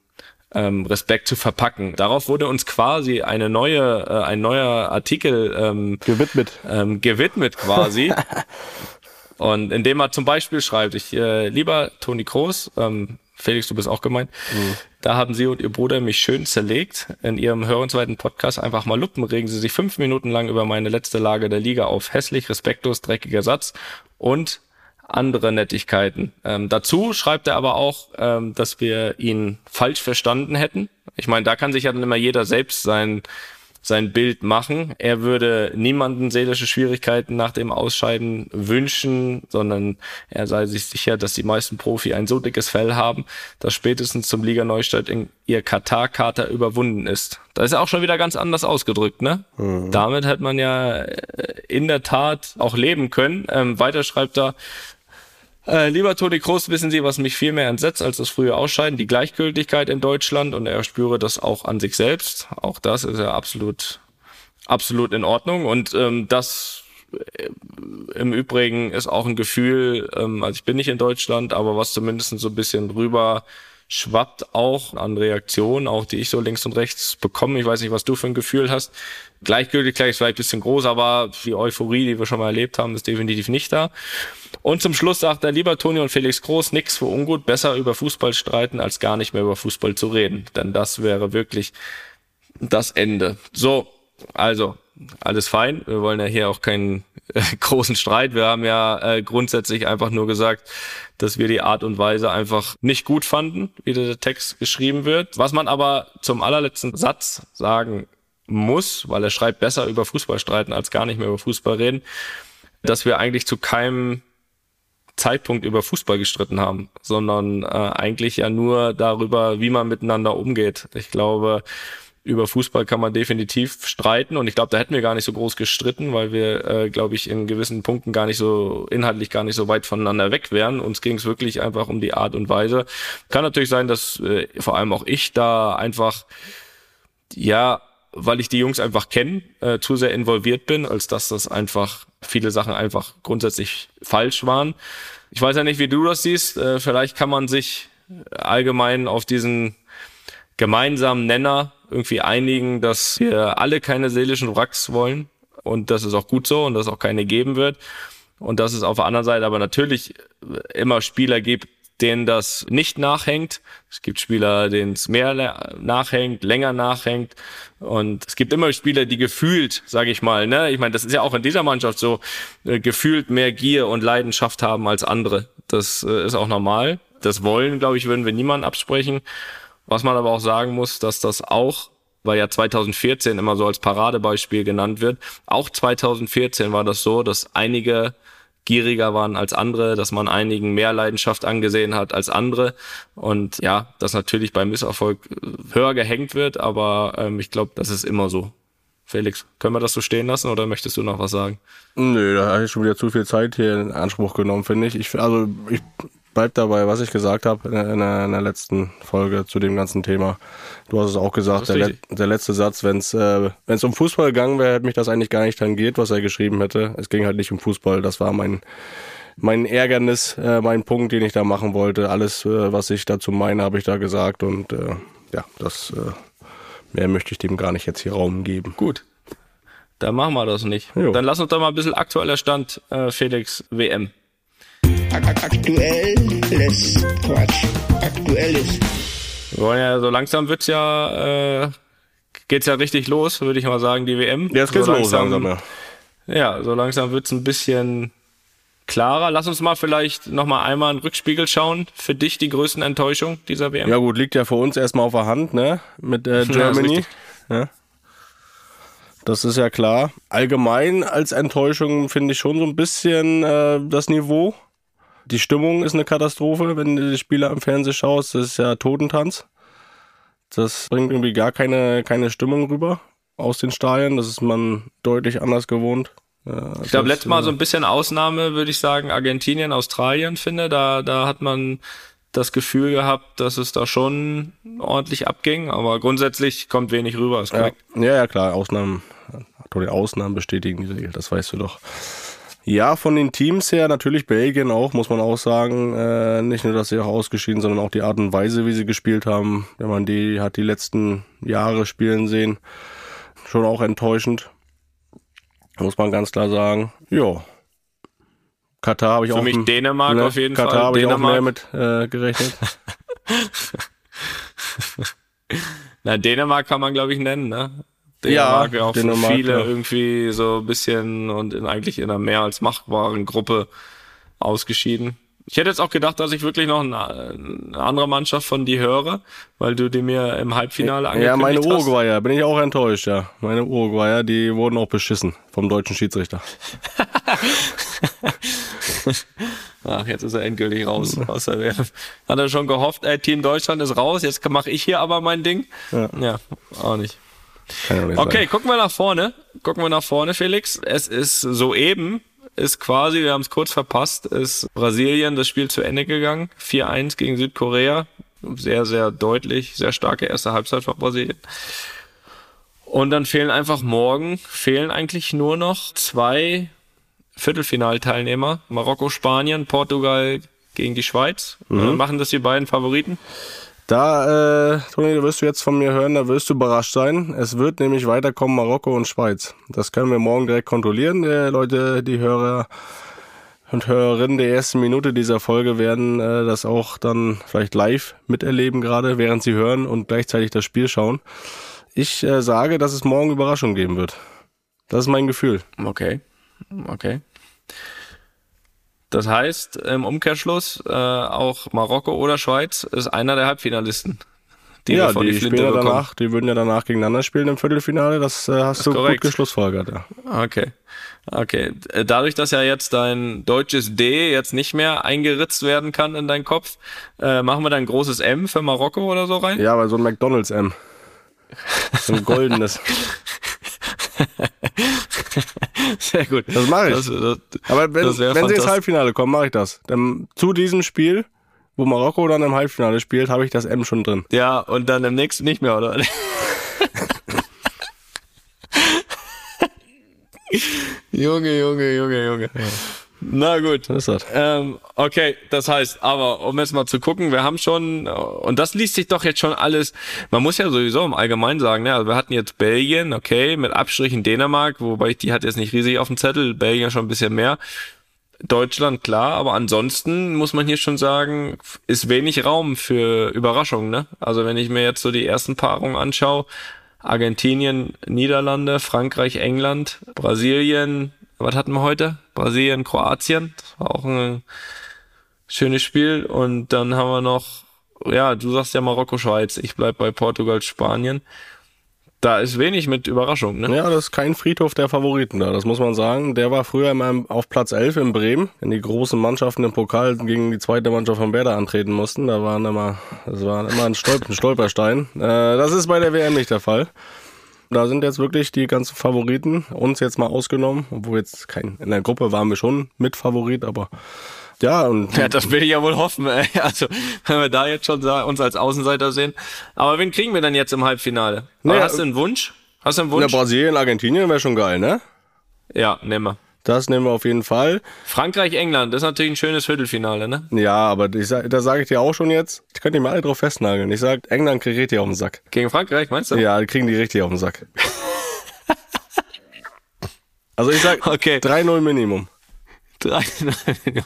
ähm, Respekt zu verpacken. Darauf wurde uns quasi eine neue, äh, ein neuer Artikel ähm, gewidmet, ähm, gewidmet quasi. Und indem er zum Beispiel schreibt, ich, äh, lieber Toni Kroos, ähm, Felix, du bist auch gemeint, mhm. da haben Sie und Ihr Bruder mich schön zerlegt. In Ihrem hörenswerten Podcast einfach mal Luppen regen Sie sich fünf Minuten lang über meine letzte Lage der Liga auf. Hässlich, respektlos, dreckiger Satz und andere Nettigkeiten. Ähm, dazu schreibt er aber auch, ähm, dass wir ihn falsch verstanden hätten. Ich meine, da kann sich ja dann immer jeder selbst sein sein Bild machen. Er würde niemanden seelische Schwierigkeiten nach dem Ausscheiden wünschen, sondern er sei sich sicher, dass die meisten Profi ein so dickes Fell haben, dass spätestens zum Liga Neustadt in ihr Katar-Kater überwunden ist. Da ist er auch schon wieder ganz anders ausgedrückt, ne? Mhm. Damit hätte man ja äh, in der Tat auch leben können. Ähm, weiter schreibt er, äh, lieber Toni Kroos, wissen Sie, was mich viel mehr entsetzt als das frühe Ausscheiden? Die Gleichgültigkeit in Deutschland und er spüre das auch an sich selbst. Auch das ist ja absolut, absolut in Ordnung und ähm, das äh, im Übrigen ist auch ein Gefühl, ähm, also ich bin nicht in Deutschland, aber was zumindest so ein bisschen rüber schwappt auch an Reaktionen, auch die ich so links und rechts bekomme. Ich weiß nicht, was du für ein Gefühl hast. Gleichgültigkeit ist vielleicht ein bisschen groß, aber die Euphorie, die wir schon mal erlebt haben, ist definitiv nicht da. Und zum Schluss sagt er, lieber Toni und Felix Groß, nix für ungut, besser über Fußball streiten, als gar nicht mehr über Fußball zu reden. Denn das wäre wirklich das Ende. So, also, alles fein. Wir wollen ja hier auch keinen äh, großen Streit. Wir haben ja äh, grundsätzlich einfach nur gesagt, dass wir die Art und Weise einfach nicht gut fanden, wie der Text geschrieben wird. Was man aber zum allerletzten Satz sagen muss, weil er schreibt, besser über Fußball streiten als gar nicht mehr über Fußball reden, dass wir eigentlich zu keinem Zeitpunkt über Fußball gestritten haben, sondern äh, eigentlich ja nur darüber, wie man miteinander umgeht. Ich glaube, über Fußball kann man definitiv streiten und ich glaube, da hätten wir gar nicht so groß gestritten, weil wir, äh, glaube ich, in gewissen Punkten gar nicht so inhaltlich gar nicht so weit voneinander weg wären. Uns ging es wirklich einfach um die Art und Weise. Kann natürlich sein, dass äh, vor allem auch ich da einfach ja, weil ich die Jungs einfach kenne, äh, zu sehr involviert bin, als dass das einfach viele Sachen einfach grundsätzlich falsch waren. Ich weiß ja nicht, wie du das siehst. Äh, vielleicht kann man sich allgemein auf diesen gemeinsamen Nenner irgendwie einigen, dass wir alle keine seelischen Wracks wollen und das ist auch gut so und dass es auch keine geben wird und dass es auf der anderen Seite aber natürlich immer Spieler gibt, denen das nicht nachhängt. Es gibt Spieler, denen es mehr nachhängt, länger nachhängt. Und es gibt immer Spieler, die gefühlt, sage ich mal, ne, ich meine, das ist ja auch in dieser Mannschaft so, äh, gefühlt mehr Gier und Leidenschaft haben als andere. Das äh, ist auch normal. Das wollen, glaube ich, würden wir niemanden absprechen. Was man aber auch sagen muss, dass das auch, weil ja 2014 immer so als Paradebeispiel genannt wird, auch 2014 war das so, dass einige gieriger waren als andere, dass man einigen mehr Leidenschaft angesehen hat als andere und ja, dass natürlich beim Misserfolg höher gehängt wird, aber ähm, ich glaube, das ist immer so. Felix, können wir das so stehen lassen oder möchtest du noch was sagen? Nö, da habe ich schon wieder zu viel Zeit hier in Anspruch genommen, finde ich. ich. Also ich bleib dabei, was ich gesagt habe in, in, in, der letzten Folge zu dem ganzen Thema. Du hast es auch gesagt, der, le der, letzte Satz, wenn es äh, wenn's um Fußball gegangen wäre, hätte mich das eigentlich gar nicht tangiert, was er geschrieben hätte. Es ging halt nicht um Fußball, das war mein mein Ärgernis, äh, mein Punkt, den ich da machen wollte. Alles, äh, was ich dazu meine, habe ich da gesagt und äh, ja, das äh, mehr möchte ich dem gar nicht jetzt hier Raum geben. Gut. Dann machen wir das nicht. Jo. Dann lass uns doch mal ein bisschen aktueller Stand, äh, Felix WM. Aktuelles Quatsch. Aktuelles. Ja, so langsam wird's ja, äh, geht's ja richtig los, würde ich mal sagen, die WM. Ja, es geht so los langsam, ja. Ja, so langsam wird's ein bisschen klarer. Lass uns mal vielleicht nochmal einmal einen Rückspiegel schauen. Für dich die größten Enttäuschung dieser WM? Ja gut, liegt ja für uns erstmal auf der Hand, ne? Mit äh, Germany. Ja, das ist ja klar. Allgemein als Enttäuschung finde ich schon so ein bisschen äh, das Niveau. Die Stimmung ist eine Katastrophe, wenn du die Spieler am Fernsehen schaust. Das ist ja Totentanz. Das bringt irgendwie gar keine, keine Stimmung rüber aus den Stadien. Das ist man deutlich anders gewohnt. Ja, ich glaube, letztes Mal so ein bisschen Ausnahme, würde ich sagen, Argentinien, Australien finde. Da, da hat man das Gefühl gehabt, dass es da schon ordentlich abging, aber grundsätzlich kommt wenig rüber. Ja, ja, ja, klar, Ausnahmen, Ausnahmen bestätigen diese Regel, das weißt du doch. Ja, von den Teams her natürlich Belgien auch, muss man auch sagen. Äh, nicht nur, dass sie auch ausgeschieden, sondern auch die Art und Weise, wie sie gespielt haben. Wenn man die hat die letzten Jahre spielen sehen, schon auch enttäuschend. Muss man ganz klar sagen. Ja. Katar habe ich Für auch. Für mich Dänemark ne, auf jeden Katar Fall. Katar habe ich auch mehr mit äh, gerechnet. Na, Dänemark kann man, glaube ich, nennen, ne? Dänemark ja, auch für viele ja. irgendwie so ein bisschen und in, eigentlich in einer mehr als machbaren Gruppe ausgeschieden. Ich hätte jetzt auch gedacht, dass ich wirklich noch eine, eine andere Mannschaft von dir höre, weil du die mir im Halbfinale Ja, angekündigt meine hast. Uruguayer, bin ich auch enttäuscht, ja. Meine Uruguayer, die wurden auch beschissen vom deutschen Schiedsrichter. Ach, jetzt ist er endgültig raus aus der WM. Hat er schon gehofft, ey, Team Deutschland ist raus, jetzt mache ich hier aber mein Ding. Ja. ja auch nicht. Okay, sein. gucken wir nach vorne. Gucken wir nach vorne, Felix. Es ist soeben, ist quasi, wir haben es kurz verpasst, ist Brasilien das Spiel zu Ende gegangen. 4-1 gegen Südkorea. Sehr, sehr deutlich, sehr starke erste Halbzeit von Brasilien. Und dann fehlen einfach morgen, fehlen eigentlich nur noch zwei Viertelfinalteilnehmer. Marokko, Spanien, Portugal gegen die Schweiz. Äh, Machen das die beiden Favoriten? Da, äh, Toni, wirst du jetzt von mir hören, da wirst du überrascht sein. Es wird nämlich weiterkommen Marokko und Schweiz. Das können wir morgen direkt kontrollieren. Äh, Leute, die Hörer und Hörerinnen der ersten Minute dieser Folge werden äh, das auch dann vielleicht live miterleben gerade, während sie hören und gleichzeitig das Spiel schauen. Ich äh, sage, dass es morgen Überraschung geben wird. Das ist mein Gefühl. Okay, okay. Das heißt, im Umkehrschluss, äh, auch Marokko oder Schweiz ist einer der Halbfinalisten. Die ja, die, die bekommen. danach, die würden ja danach gegeneinander spielen im Viertelfinale. Das äh, hast du korrekt. gut geschlussfolgert. Ja. Okay. Okay. Dadurch, dass ja jetzt dein deutsches D jetzt nicht mehr eingeritzt werden kann in deinen Kopf, äh, machen wir dann ein großes M für Marokko oder so rein? Ja, aber so ein McDonalds M. So ein goldenes. Sehr gut. Das mache ich. Das, das, Aber wenn, wenn sie ins. Halbfinale kommen, mache ich das. Dann zu diesem Spiel, wo Marokko dann im Halbfinale spielt, habe ich das M schon drin. ja, und dann im nächsten nicht mehr, oder? Junge, Junge, Junge, Junge. Na gut. Ist das. Ähm, okay, das heißt, aber um jetzt mal zu gucken, wir haben schon, und das liest sich doch jetzt schon alles, man muss ja sowieso im Allgemeinen sagen, ne, also wir hatten jetzt Belgien, okay, mit Abstrichen Dänemark, wobei ich die hatte jetzt nicht riesig auf dem Zettel, Belgien schon ein bisschen mehr. Deutschland, klar, aber ansonsten muss man hier schon sagen, ist wenig Raum für Überraschungen, ne? Also wenn ich mir jetzt so die ersten Paarungen anschaue, Argentinien, Niederlande, Frankreich, England, Brasilien, was hatten wir heute? Brasilien, Kroatien, das war auch ein schönes Spiel. Und dann haben wir noch, ja, du sagst ja Marokko, Schweiz, ich bleib bei Portugal, Spanien. Da ist wenig mit Überraschung, ne? Ja, das ist kein Friedhof der Favoriten da, das muss man sagen. Der war früher immer im- auf Platz 11 in Bremen, wenn die großen Mannschaften im Pokal gegen die zweite Mannschaft von Werder antreten mussten. Da waren immer, das war immer ein, Stolp ein Stolperstein. Äh, das ist bei der WM nicht der Fall. Da sind jetzt wirklich die ganzen Favoriten, uns jetzt mal ausgenommen, obwohl jetzt kein, in der Gruppe waren wir schon mit Favorit, aber ja, und Ja, das will ich ja wohl hoffen. Ey. Also, wenn wir da jetzt schon uns als Außenseiter sehen. Aber wen kriegen wir denn jetzt im Halbfinale? Naja, hast du einen Wunsch? Hast du einen Wunsch? Brasilien, Argentinien wäre schon geil, ne? Ja, nehmen wir. Das nehmen wir auf jeden Fall. Frankreich, England, das ist natürlich ein schönes Viertelfinale, ne? Ja, aber ich sag, da sage ich dir auch schon jetzt, ich könnte mir alle drauf festnageln. Ich sag, England kriegt richtig auf den Sack. Gegen Frankreich, meinst du? Ja, die kriegen die richtig auf den Sack. Also ich sag Okay. 3-0 Minimum. Drei.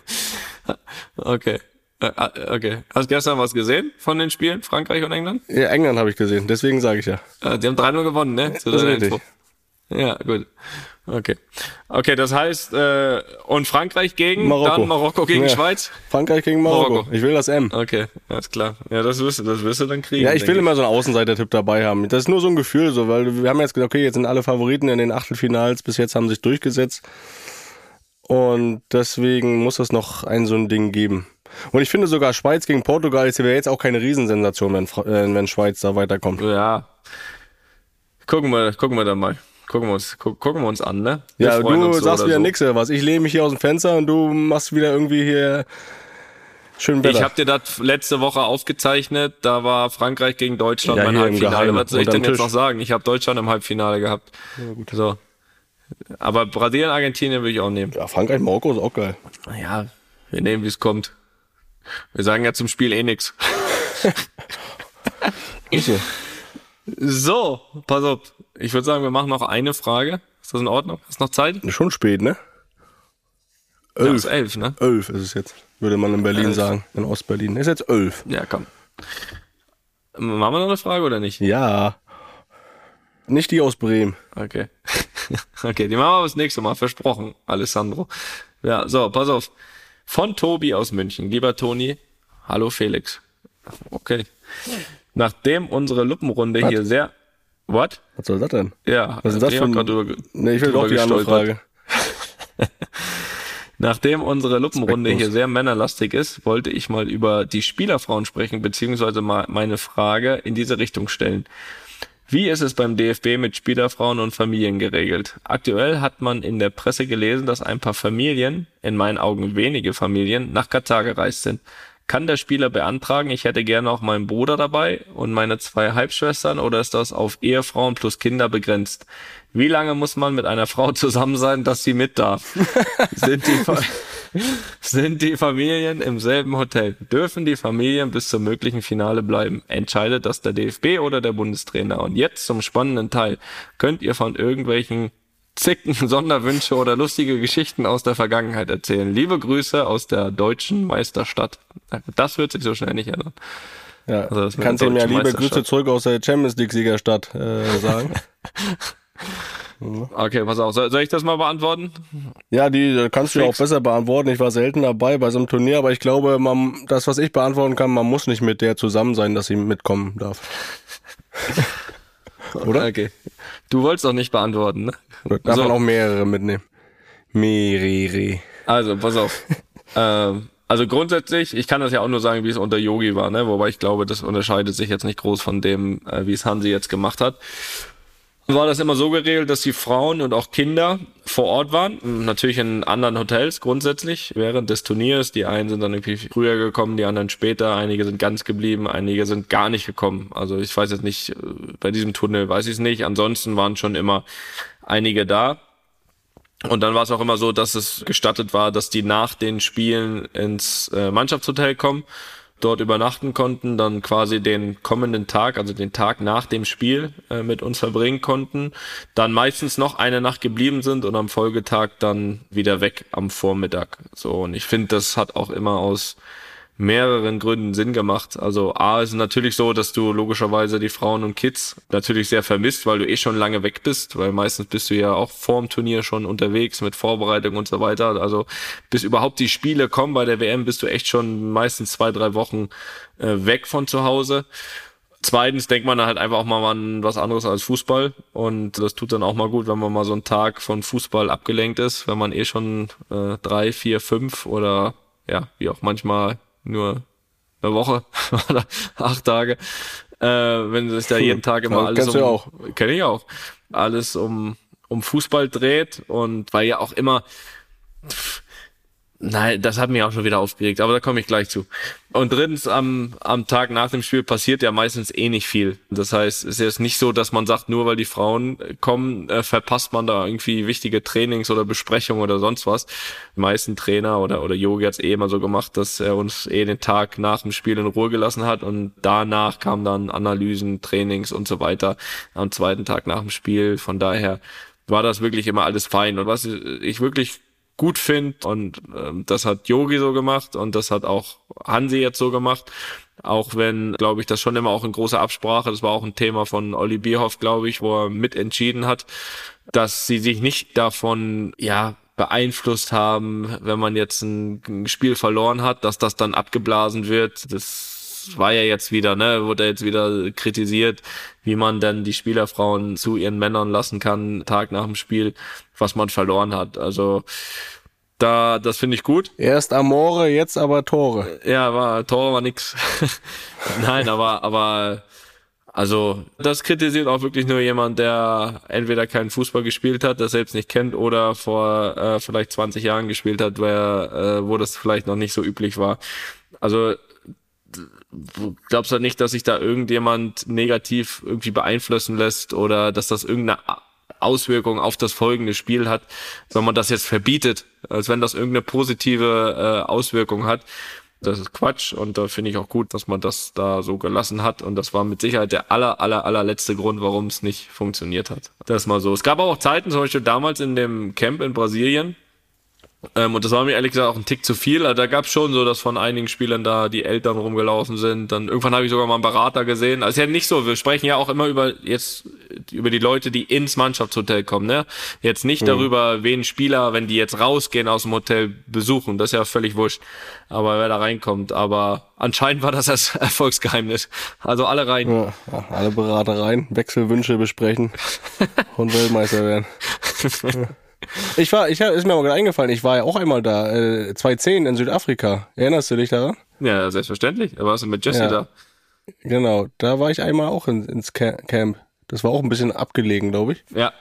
okay. Äh, Okay. Hast du gestern was gesehen von den Spielen, Frankreich und England? Ja, England habe ich gesehen, deswegen sage ich ja. Äh, Die haben 3-0 gewonnen, ne? Zu Das ist richtig. Info. Ja, gut. Okay. Okay, das heißt, äh, und Frankreich gegen, Marokko. dann Marokko gegen Ja. Schweiz? Frankreich gegen Marokko. Marokko. Ich will das M. Okay, alles klar. Ja, das wirst du, das wirst du dann kriegen. Ja, ich will denke immer so einen Außenseiter-Tipp dabei haben. Das ist nur so ein Gefühl, so, weil wir haben jetzt gesagt, okay, jetzt sind alle Favoriten in den Achtelfinals, bis jetzt haben sich durchgesetzt. Und deswegen muss es noch ein so ein Ding geben. Und ich finde sogar Schweiz gegen Portugal ist wäre jetzt auch keine Riesensensation, wenn, äh, wenn Schweiz da weiterkommt. Ja. Gucken wir, gucken wir dann mal. Gucken wir uns, gu gucken wir uns an, ne? Wir Ja, du so sagst wieder so. nix, oder was. Ich lehne mich hier aus dem Fenster und du machst wieder irgendwie hier schön Wetter. Ich habe dir das letzte Woche aufgezeichnet, da war Frankreich gegen Deutschland Ja, mein Halbfinale. Was soll ich denn jetzt Tisch. noch sagen? Ich habe Deutschland im Halbfinale gehabt. So. Aber Brasilien, Argentinien will ich auch nehmen. ja, Frankreich, Marokko ist auch geil. Ja, wir nehmen, wie es kommt. Wir sagen ja zum Spiel eh nix. Ist so. So, pass auf. Ich würde sagen, wir machen noch eine Frage. Ist das in Ordnung? Hast du noch Zeit? Schon spät, ne? Ja, Elf. ist elf, ne? Elf ist es jetzt, würde man in Berlin Elf. sagen. In Ostberlin. Ist jetzt elf. Ja, komm. Machen wir noch eine Frage oder nicht? Ja. Nicht die aus Bremen. Okay. okay, die machen wir das nächste Mal, versprochen, Alessandro. Ja, so, pass auf. Von Tobi aus München. Lieber Toni, hallo Felix. Okay. Nachdem unsere Luppenrunde Was? hier sehr. What? Was soll das denn? Ja, Was ist das ich für ein... drüber- Nee, ich will doch die andere. Frage. Nachdem unsere Luppenrunde Respektlos. hier sehr männerlastig ist, wollte ich mal über die Spielerfrauen sprechen, beziehungsweise mal meine Frage in diese Richtung stellen. Wie ist es beim DFB mit Spielerfrauen und Familien geregelt? Aktuell hat man in der Presse gelesen, dass ein paar Familien, in meinen Augen wenige Familien, nach Katar gereist sind. Kann der Spieler beantragen, ich hätte gerne auch meinen Bruder dabei und meine zwei Halbschwestern oder ist das auf Ehefrauen plus Kinder begrenzt? Wie lange muss man mit einer Frau zusammen sein, dass sie mit darf? sind, die, Fa- sind die Familien im selben Hotel? Dürfen die Familien bis zum möglichen Finale bleiben? Entscheidet das der DFB oder der Bundestrainer? Und jetzt zum spannenden Teil. Könnt ihr von irgendwelchen Zicken, Sonderwünsche oder lustige Geschichten aus der Vergangenheit erzählen? Liebe Grüße aus der deutschen Meisterstadt. Das wird sich so schnell nicht ändern. Ja, Also kannst du deutschen liebe Grüße zurück aus der Champions League Siegerstadt äh, sagen. Okay, pass auf. Soll, soll ich das mal beantworten? ja, die äh, kannst du ja auch besser beantworten. Ich war selten dabei bei so einem Turnier, aber ich glaube, man, das, was ich beantworten kann, man muss nicht mit der zusammen sein, dass sie mitkommen darf. Oder? Okay. Du wolltest doch nicht beantworten, ne? Darf So. man auch mehrere mitnehmen? Mehrere. Also, pass auf. ähm, also grundsätzlich, ich kann das ja auch nur sagen, wie es unter Yogi war, ne? Wobei ich glaube, das unterscheidet sich jetzt nicht groß von dem, äh, wie es Hansi jetzt gemacht hat. War das immer so geregelt, dass die Frauen und auch Kinder vor Ort waren, natürlich in anderen Hotels grundsätzlich während des Turniers. Die einen sind dann irgendwie früher gekommen, die anderen später. Einige sind ganz geblieben, einige sind gar nicht gekommen. Also ich weiß jetzt nicht, äh, bei diesem Turnier weiß ich es nicht. Ansonsten waren schon immer einige da. Und dann war es auch immer so, dass es gestattet war, dass die nach den Spielen ins äh, Mannschaftshotel kommen, dort übernachten konnten, dann quasi den kommenden Tag, also den Tag nach dem Spiel äh, mit uns verbringen konnten, dann meistens noch eine Nacht geblieben sind und am Folgetag dann wieder weg am Vormittag. So und ich finde, das hat auch immer aus mehreren Gründen Sinn gemacht. Also A ist natürlich so, dass du logischerweise die Frauen und Kids natürlich sehr vermisst, weil du eh schon lange weg bist, weil meistens bist du ja auch vorm Turnier schon unterwegs mit Vorbereitung und so weiter. Also bis überhaupt die Spiele kommen bei der WM, bist du echt schon meistens zwei, drei Wochen äh, weg von zu Hause. Zweitens denkt man halt einfach auch mal an was anderes als Fußball und das tut dann auch mal gut, wenn man mal so einen Tag von Fußball abgelenkt ist, wenn man eh schon äh, drei, vier, fünf oder ja, wie auch manchmal nur eine Woche oder acht Tage, äh, wenn sich da jeden Tag immer Ja, alles um, auch. kenn ich auch, alles um um Fußball dreht und weil ja auch immer Nein, das hat mich auch schon wieder aufgeregt, aber da komme ich gleich zu. Und drittens, am, am Tag nach dem Spiel passiert ja meistens eh nicht viel. Das heißt, es ist nicht so, dass man sagt, nur weil die Frauen kommen, äh, verpasst man da irgendwie wichtige Trainings oder Besprechungen oder sonst was. Die meisten Trainer oder, oder Yogi hat es eh immer so gemacht, dass er uns eh den Tag nach dem Spiel in Ruhe gelassen hat und danach kamen dann Analysen, Trainings und so weiter am zweiten Tag nach dem Spiel. Von daher war das wirklich immer alles fein. Und was ich wirklich gut finde und ähm, das hat Yogi so gemacht und das hat auch Hansi jetzt so gemacht. Auch wenn, glaube ich, das schon immer auch in großer Absprache, das war auch ein Thema von Olli Bierhoff, glaube ich, wo er mitentschieden hat, dass sie sich nicht davon, ja, beeinflusst haben, wenn man jetzt ein, Spiel verloren hat, dass das dann abgeblasen wird. Das war ja jetzt wieder, ne, wurde jetzt wieder kritisiert, wie man dann die Spielerfrauen zu ihren Männern lassen kann, Tag nach dem Spiel, was man verloren hat. Also da, das finde ich gut. Erst Amore, jetzt aber Tore. Ja, war Tor war nix. Nein, aber aber also das kritisiert auch wirklich nur jemand, der entweder keinen Fußball gespielt hat, das selbst nicht kennt oder vor äh, vielleicht 20 Jahren gespielt hat, wer, äh, wo das vielleicht noch nicht so üblich war. Also du glaubst halt nicht, dass sich da irgendjemand negativ irgendwie beeinflussen lässt oder dass das irgendeine Auswirkung auf das folgende Spiel hat, wenn man das jetzt verbietet, als wenn das irgendeine positive äh, Auswirkung hat. Das ist Quatsch und da finde ich auch gut, dass man das da so gelassen hat und das war mit Sicherheit der aller, aller, allerletzte Grund, warum es nicht funktioniert hat. Das mal so. Es gab auch Zeiten, zum Beispiel damals in dem Camp in Brasilien, Ähm, und das war mir ehrlich gesagt auch ein Tick zu viel. Also da gab es schon so, dass von einigen Spielern da die Eltern rumgelaufen sind. Dann irgendwann habe ich sogar mal einen Berater gesehen. Also ist ja nicht so, wir sprechen ja auch immer über jetzt über die Leute, die ins Mannschaftshotel kommen, ne? Jetzt nicht mhm. darüber, wen Spieler, wenn die jetzt rausgehen aus dem Hotel besuchen. Das ist ja völlig wurscht. Aber wer da reinkommt. Aber anscheinend war das das Erfolgsgeheimnis. Also alle rein. Ja, alle Berater rein, Wechselwünsche besprechen und Weltmeister werden. Ich war, ich ist mir aber gerade eingefallen, ich war ja auch einmal da, äh, 2010 in Südafrika. Erinnerst du dich daran? Ja, selbstverständlich. Da warst du mit Jesse ja. da. Genau, da war ich einmal auch in, ins Camp. Das war auch ein bisschen abgelegen, glaube ich. Ja,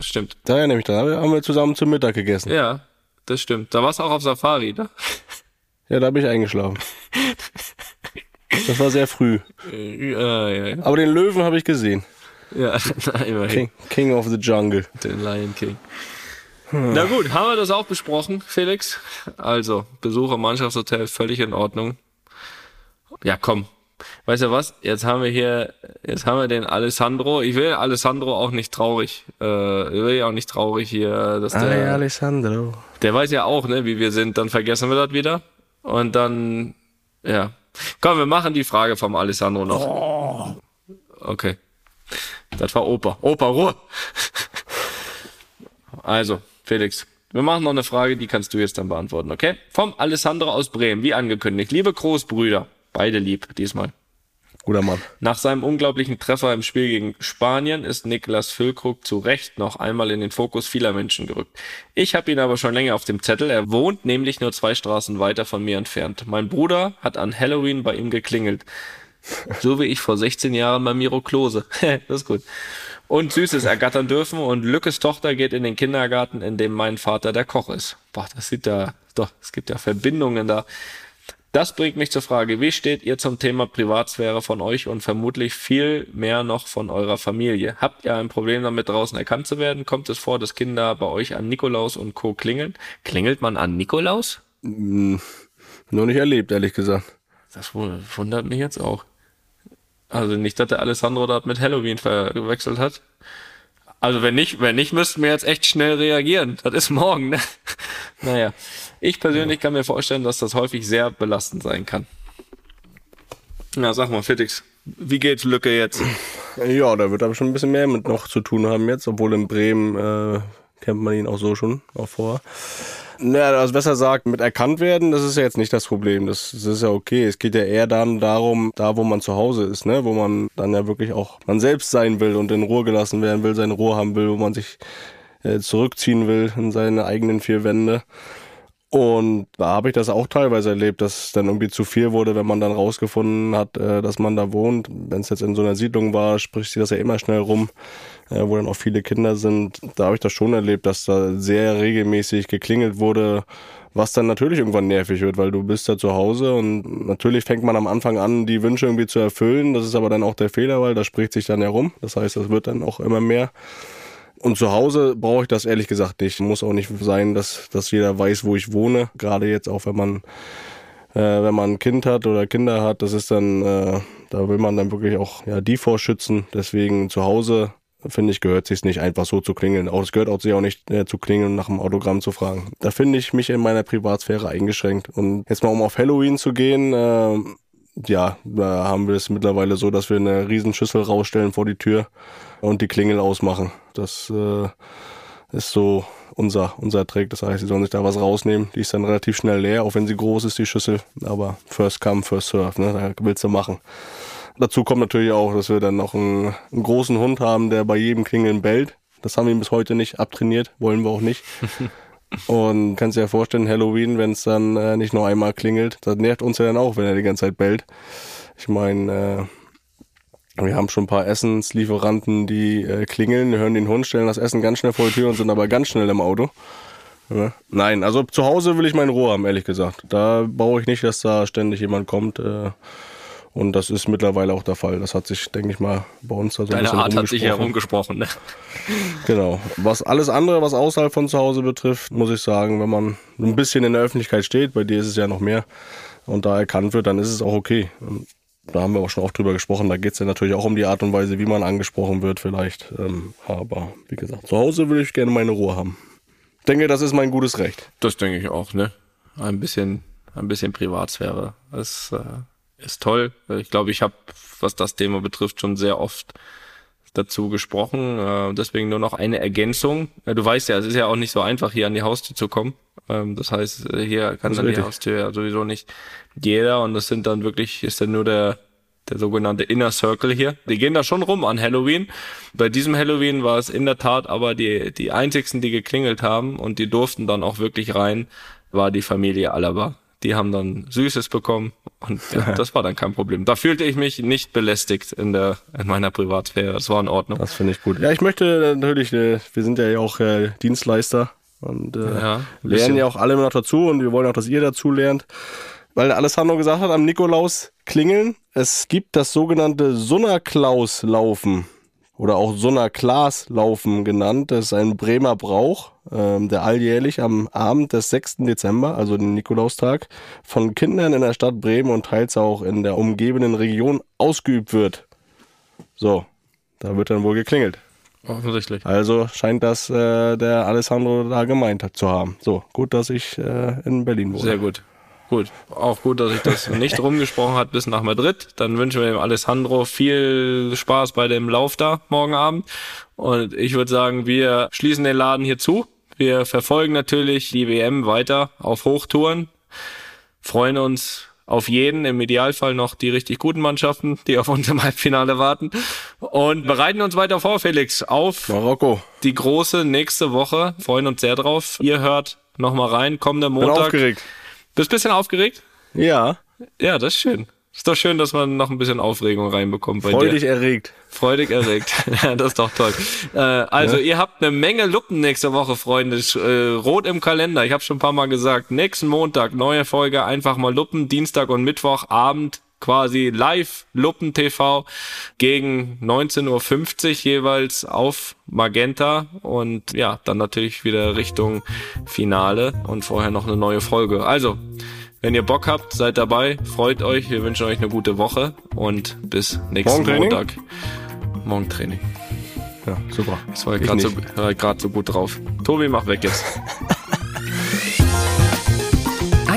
stimmt. Da erinnere ich da haben wir zusammen zum Mittag gegessen. Ja, das stimmt. Da warst du auch auf Safari, ne? Ja, da bin ich eingeschlafen. Das war sehr früh. Ja, ja, ja. Aber den Löwen habe ich gesehen. Ja, immerhin. King, King of the Jungle. Den Lion King. Na gut, haben wir das auch besprochen, Felix? Also, Besuch im Mannschaftshotel völlig in Ordnung. Ja, komm. Weißt du was? Jetzt haben wir hier, jetzt haben wir den Alessandro. Ich will Alessandro auch nicht traurig. Äh, ich will ja auch nicht traurig hier, dass der. Ay, Alessandro. Der weiß ja auch, ne, wie wir sind. Dann vergessen wir das wieder. Und dann, ja. Komm, wir machen die Frage vom Alessandro noch. Oh. Okay. Das war Opa. Opa, Ruhe. Also, Felix, wir machen noch eine Frage, die kannst du jetzt dann beantworten, okay? Vom Alessandro aus Bremen, wie angekündigt. Liebe Großbrüder, beide lieb diesmal. Guter Mann. Nach seinem unglaublichen Treffer im Spiel gegen Spanien ist Niklas Füllkrug zu Recht noch einmal in den Fokus vieler Menschen gerückt. Ich habe ihn aber schon länger auf dem Zettel. Er wohnt nämlich nur zwei Straßen weiter von mir entfernt. Mein Bruder hat an Halloween bei ihm geklingelt. So wie ich vor 16 Jahren bei Miro Klose. das ist gut und Süßes ergattern dürfen. Und Lückes Tochter geht in den Kindergarten, in dem mein Vater der Koch ist. Boah, das sieht da, doch, es gibt ja Verbindungen da. Das bringt mich zur Frage, wie steht ihr zum Thema Privatsphäre von euch und vermutlich viel mehr noch von eurer Familie? Habt ihr ein Problem damit, draußen erkannt zu werden? Kommt es vor, dass Kinder bei euch an Nikolaus und Co. klingeln? Klingelt man an Nikolaus? Hm, nur nicht erlebt, ehrlich gesagt. Das wundert mich jetzt auch. Also nicht, dass der Alessandro dort mit Halloween verwechselt hat. Also wenn nicht, wenn nicht, müssten wir jetzt echt schnell reagieren. Das ist morgen, ne? Naja. Ich persönlich kann mir vorstellen, dass das häufig sehr belastend sein kann. Na, sag mal, Fittix, wie geht's Lücke jetzt? Ja, da wird aber schon ein bisschen mehr mit noch zu tun haben jetzt, obwohl in Bremen äh, kennt man ihn auch so schon, auch vorher. Naja, also besser sagt, mit erkannt werden, das ist ja jetzt nicht das Problem. Das, das, ist ja okay. Es geht ja eher dann darum, da wo man zu Hause ist, ne, wo man dann ja wirklich auch man selbst sein will und in Ruhe gelassen werden will, seine Ruhe haben will, wo man sich äh, zurückziehen will in seine eigenen vier Wände. Und da habe ich das auch teilweise erlebt, dass es dann irgendwie zu viel wurde, wenn man dann rausgefunden hat, äh, dass man da wohnt. Wenn es jetzt in so einer Siedlung war, spricht sich das ja immer schnell rum, äh, wo dann auch viele Kinder sind. Da habe ich das schon erlebt, dass da sehr regelmäßig geklingelt wurde, was dann natürlich irgendwann nervig wird, weil du bist da zu Hause und natürlich fängt man am Anfang an, die Wünsche irgendwie zu erfüllen. Das ist aber dann auch der Fehler, weil das spricht sich dann herum. Das heißt, das wird dann auch immer mehr. Und zu Hause brauche ich das ehrlich gesagt nicht. Muss auch nicht sein, dass, dass jeder weiß, wo ich wohne. Gerade jetzt auch, wenn man, äh, wenn man ein Kind hat oder Kinder hat, das ist dann, äh, da will man dann wirklich auch ja, die vorschützen. Deswegen zu Hause finde ich, gehört sich nicht einfach so zu klingeln. Auch es gehört auch sich auch nicht äh, zu klingeln und nach einem Autogramm zu fragen. Da finde ich mich in meiner Privatsphäre eingeschränkt. Und jetzt mal um auf Halloween zu gehen, äh, ja, da haben wir es mittlerweile so, dass wir eine Riesenschüssel rausstellen vor die Tür und die Klingel ausmachen. Das äh, ist so unser, unser Trick. Das heißt, sie sollen sich da was rausnehmen. Die ist dann relativ schnell leer, auch wenn sie groß ist, die Schüssel. Aber first come, first serve, ne? Da willst du machen. Dazu kommt natürlich auch, dass wir dann noch einen, einen großen Hund haben, der bei jedem Klingeln bellt. Das haben wir bis heute nicht abtrainiert, wollen wir auch nicht. Und kannst dir ja vorstellen, Halloween, wenn es dann äh, nicht nur einmal klingelt, das nervt uns ja dann auch, wenn er die ganze Zeit bellt. Ich meine, äh, wir haben schon ein paar Essenslieferanten, die äh, klingeln, hören den Hund, stellen das Essen ganz schnell vor die Tür und sind aber ganz schnell im Auto. Ja. Nein, also zu Hause will ich meine Ruhe haben, ehrlich gesagt. Da brauche ich nicht, dass da ständig jemand kommt. Äh, und das ist mittlerweile auch der Fall. Das hat sich, denke ich mal, bei uns da so Deine ein Art hat sich herumgesprochen, ne? Genau. Was alles andere, was außerhalb von zu Hause betrifft, muss ich sagen, wenn man ein bisschen in der Öffentlichkeit steht, bei dir ist es ja noch mehr, und da erkannt wird, dann ist es auch okay. Und da haben wir auch schon oft drüber gesprochen. Da geht es ja natürlich auch um die Art und Weise, wie man angesprochen wird, vielleicht. Ähm, aber wie gesagt, zu Hause würde ich gerne meine Ruhe haben. denke, das ist mein gutes Recht. Das denke ich auch, ne? Ein bisschen, ein bisschen Privatsphäre. Das äh, ist toll. Ich glaube, ich habe, was das Thema betrifft, schon sehr oft dazu gesprochen. Äh, deswegen nur noch eine Ergänzung. Du weißt ja, es ist ja auch nicht so einfach, hier an die Haustür zu kommen. Ähm, das heißt, äh, hier kann an die Haustür ja sowieso nicht jeder. Und das sind dann wirklich, ist dann nur der der sogenannte Inner Circle hier. Die gehen da schon rum an Halloween. Bei diesem Halloween war es in der Tat aber die, die einzigsten, die geklingelt haben und die durften dann auch wirklich rein, war die Familie Alaba. Die haben dann Süßes bekommen und ja, das war dann kein Problem. Da fühlte ich mich nicht belästigt in der in meiner Privatsphäre. Das war in Ordnung. Das finde ich gut. Ja, ich möchte natürlich, äh, wir sind ja auch äh, Dienstleister und äh, ja, lernen ja auch alle immer noch dazu und wir wollen auch, dass ihr dazu lernt weil Alessandro gesagt hat, am Nikolaus klingeln. Es gibt das sogenannte Sunnerklaus-Laufen oder auch Sunnerklaas-Laufen genannt. Das ist ein Bremer Brauch, ähm, der alljährlich am Abend des 6. Dezember, also den Nikolaustag, von Kindern in der Stadt Bremen und teils auch in der umgebenden Region ausgeübt wird. So, da wird dann wohl geklingelt. Offensichtlich. Also scheint das äh, der Alessandro da gemeint hat zu haben. So, gut, dass ich äh, in Berlin wohne. Sehr gut. Gut, auch gut, dass ich das nicht rumgesprochen hat bis nach Madrid. Dann wünschen wir dem Alessandro viel Spaß bei dem Lauf da morgen Abend. Und ich würde sagen, wir schließen den Laden hier zu. Wir verfolgen natürlich die WM weiter auf Hochtouren. Freuen uns auf jeden, im Idealfall noch die richtig guten Mannschaften, die auf uns im Halbfinale warten. Und bereiten uns weiter vor, Felix, auf Marokko. Die große nächste Woche. Freuen uns sehr drauf. Ihr hört nochmal rein, kommender Montag. Bin aufgeregt. Bist ein bisschen aufgeregt? Ja. Ja, das ist schön. Ist doch schön, dass man noch ein bisschen Aufregung reinbekommt bei Freudig dir. erregt. Freudig erregt. ja, das ist doch toll. Äh, also, ja. ihr habt eine Menge Luppen nächste Woche, Freunde. Äh, rot im Kalender. Ich habe schon ein paar Mal gesagt. Nächsten Montag, neue Folge, einfach mal Luppen. Dienstag und Mittwoch, Abend quasi live Luppen TV gegen 19.50 Uhr jeweils auf Magenta und ja, dann natürlich wieder Richtung Finale und vorher noch eine neue Folge. Also, wenn ihr Bock habt, seid dabei, freut euch, wir wünschen euch eine gute Woche und bis nächsten Morgen Montag. Morgen Training. Ja, super. Das war gerade so, so gut drauf. Tobi, mach weg jetzt.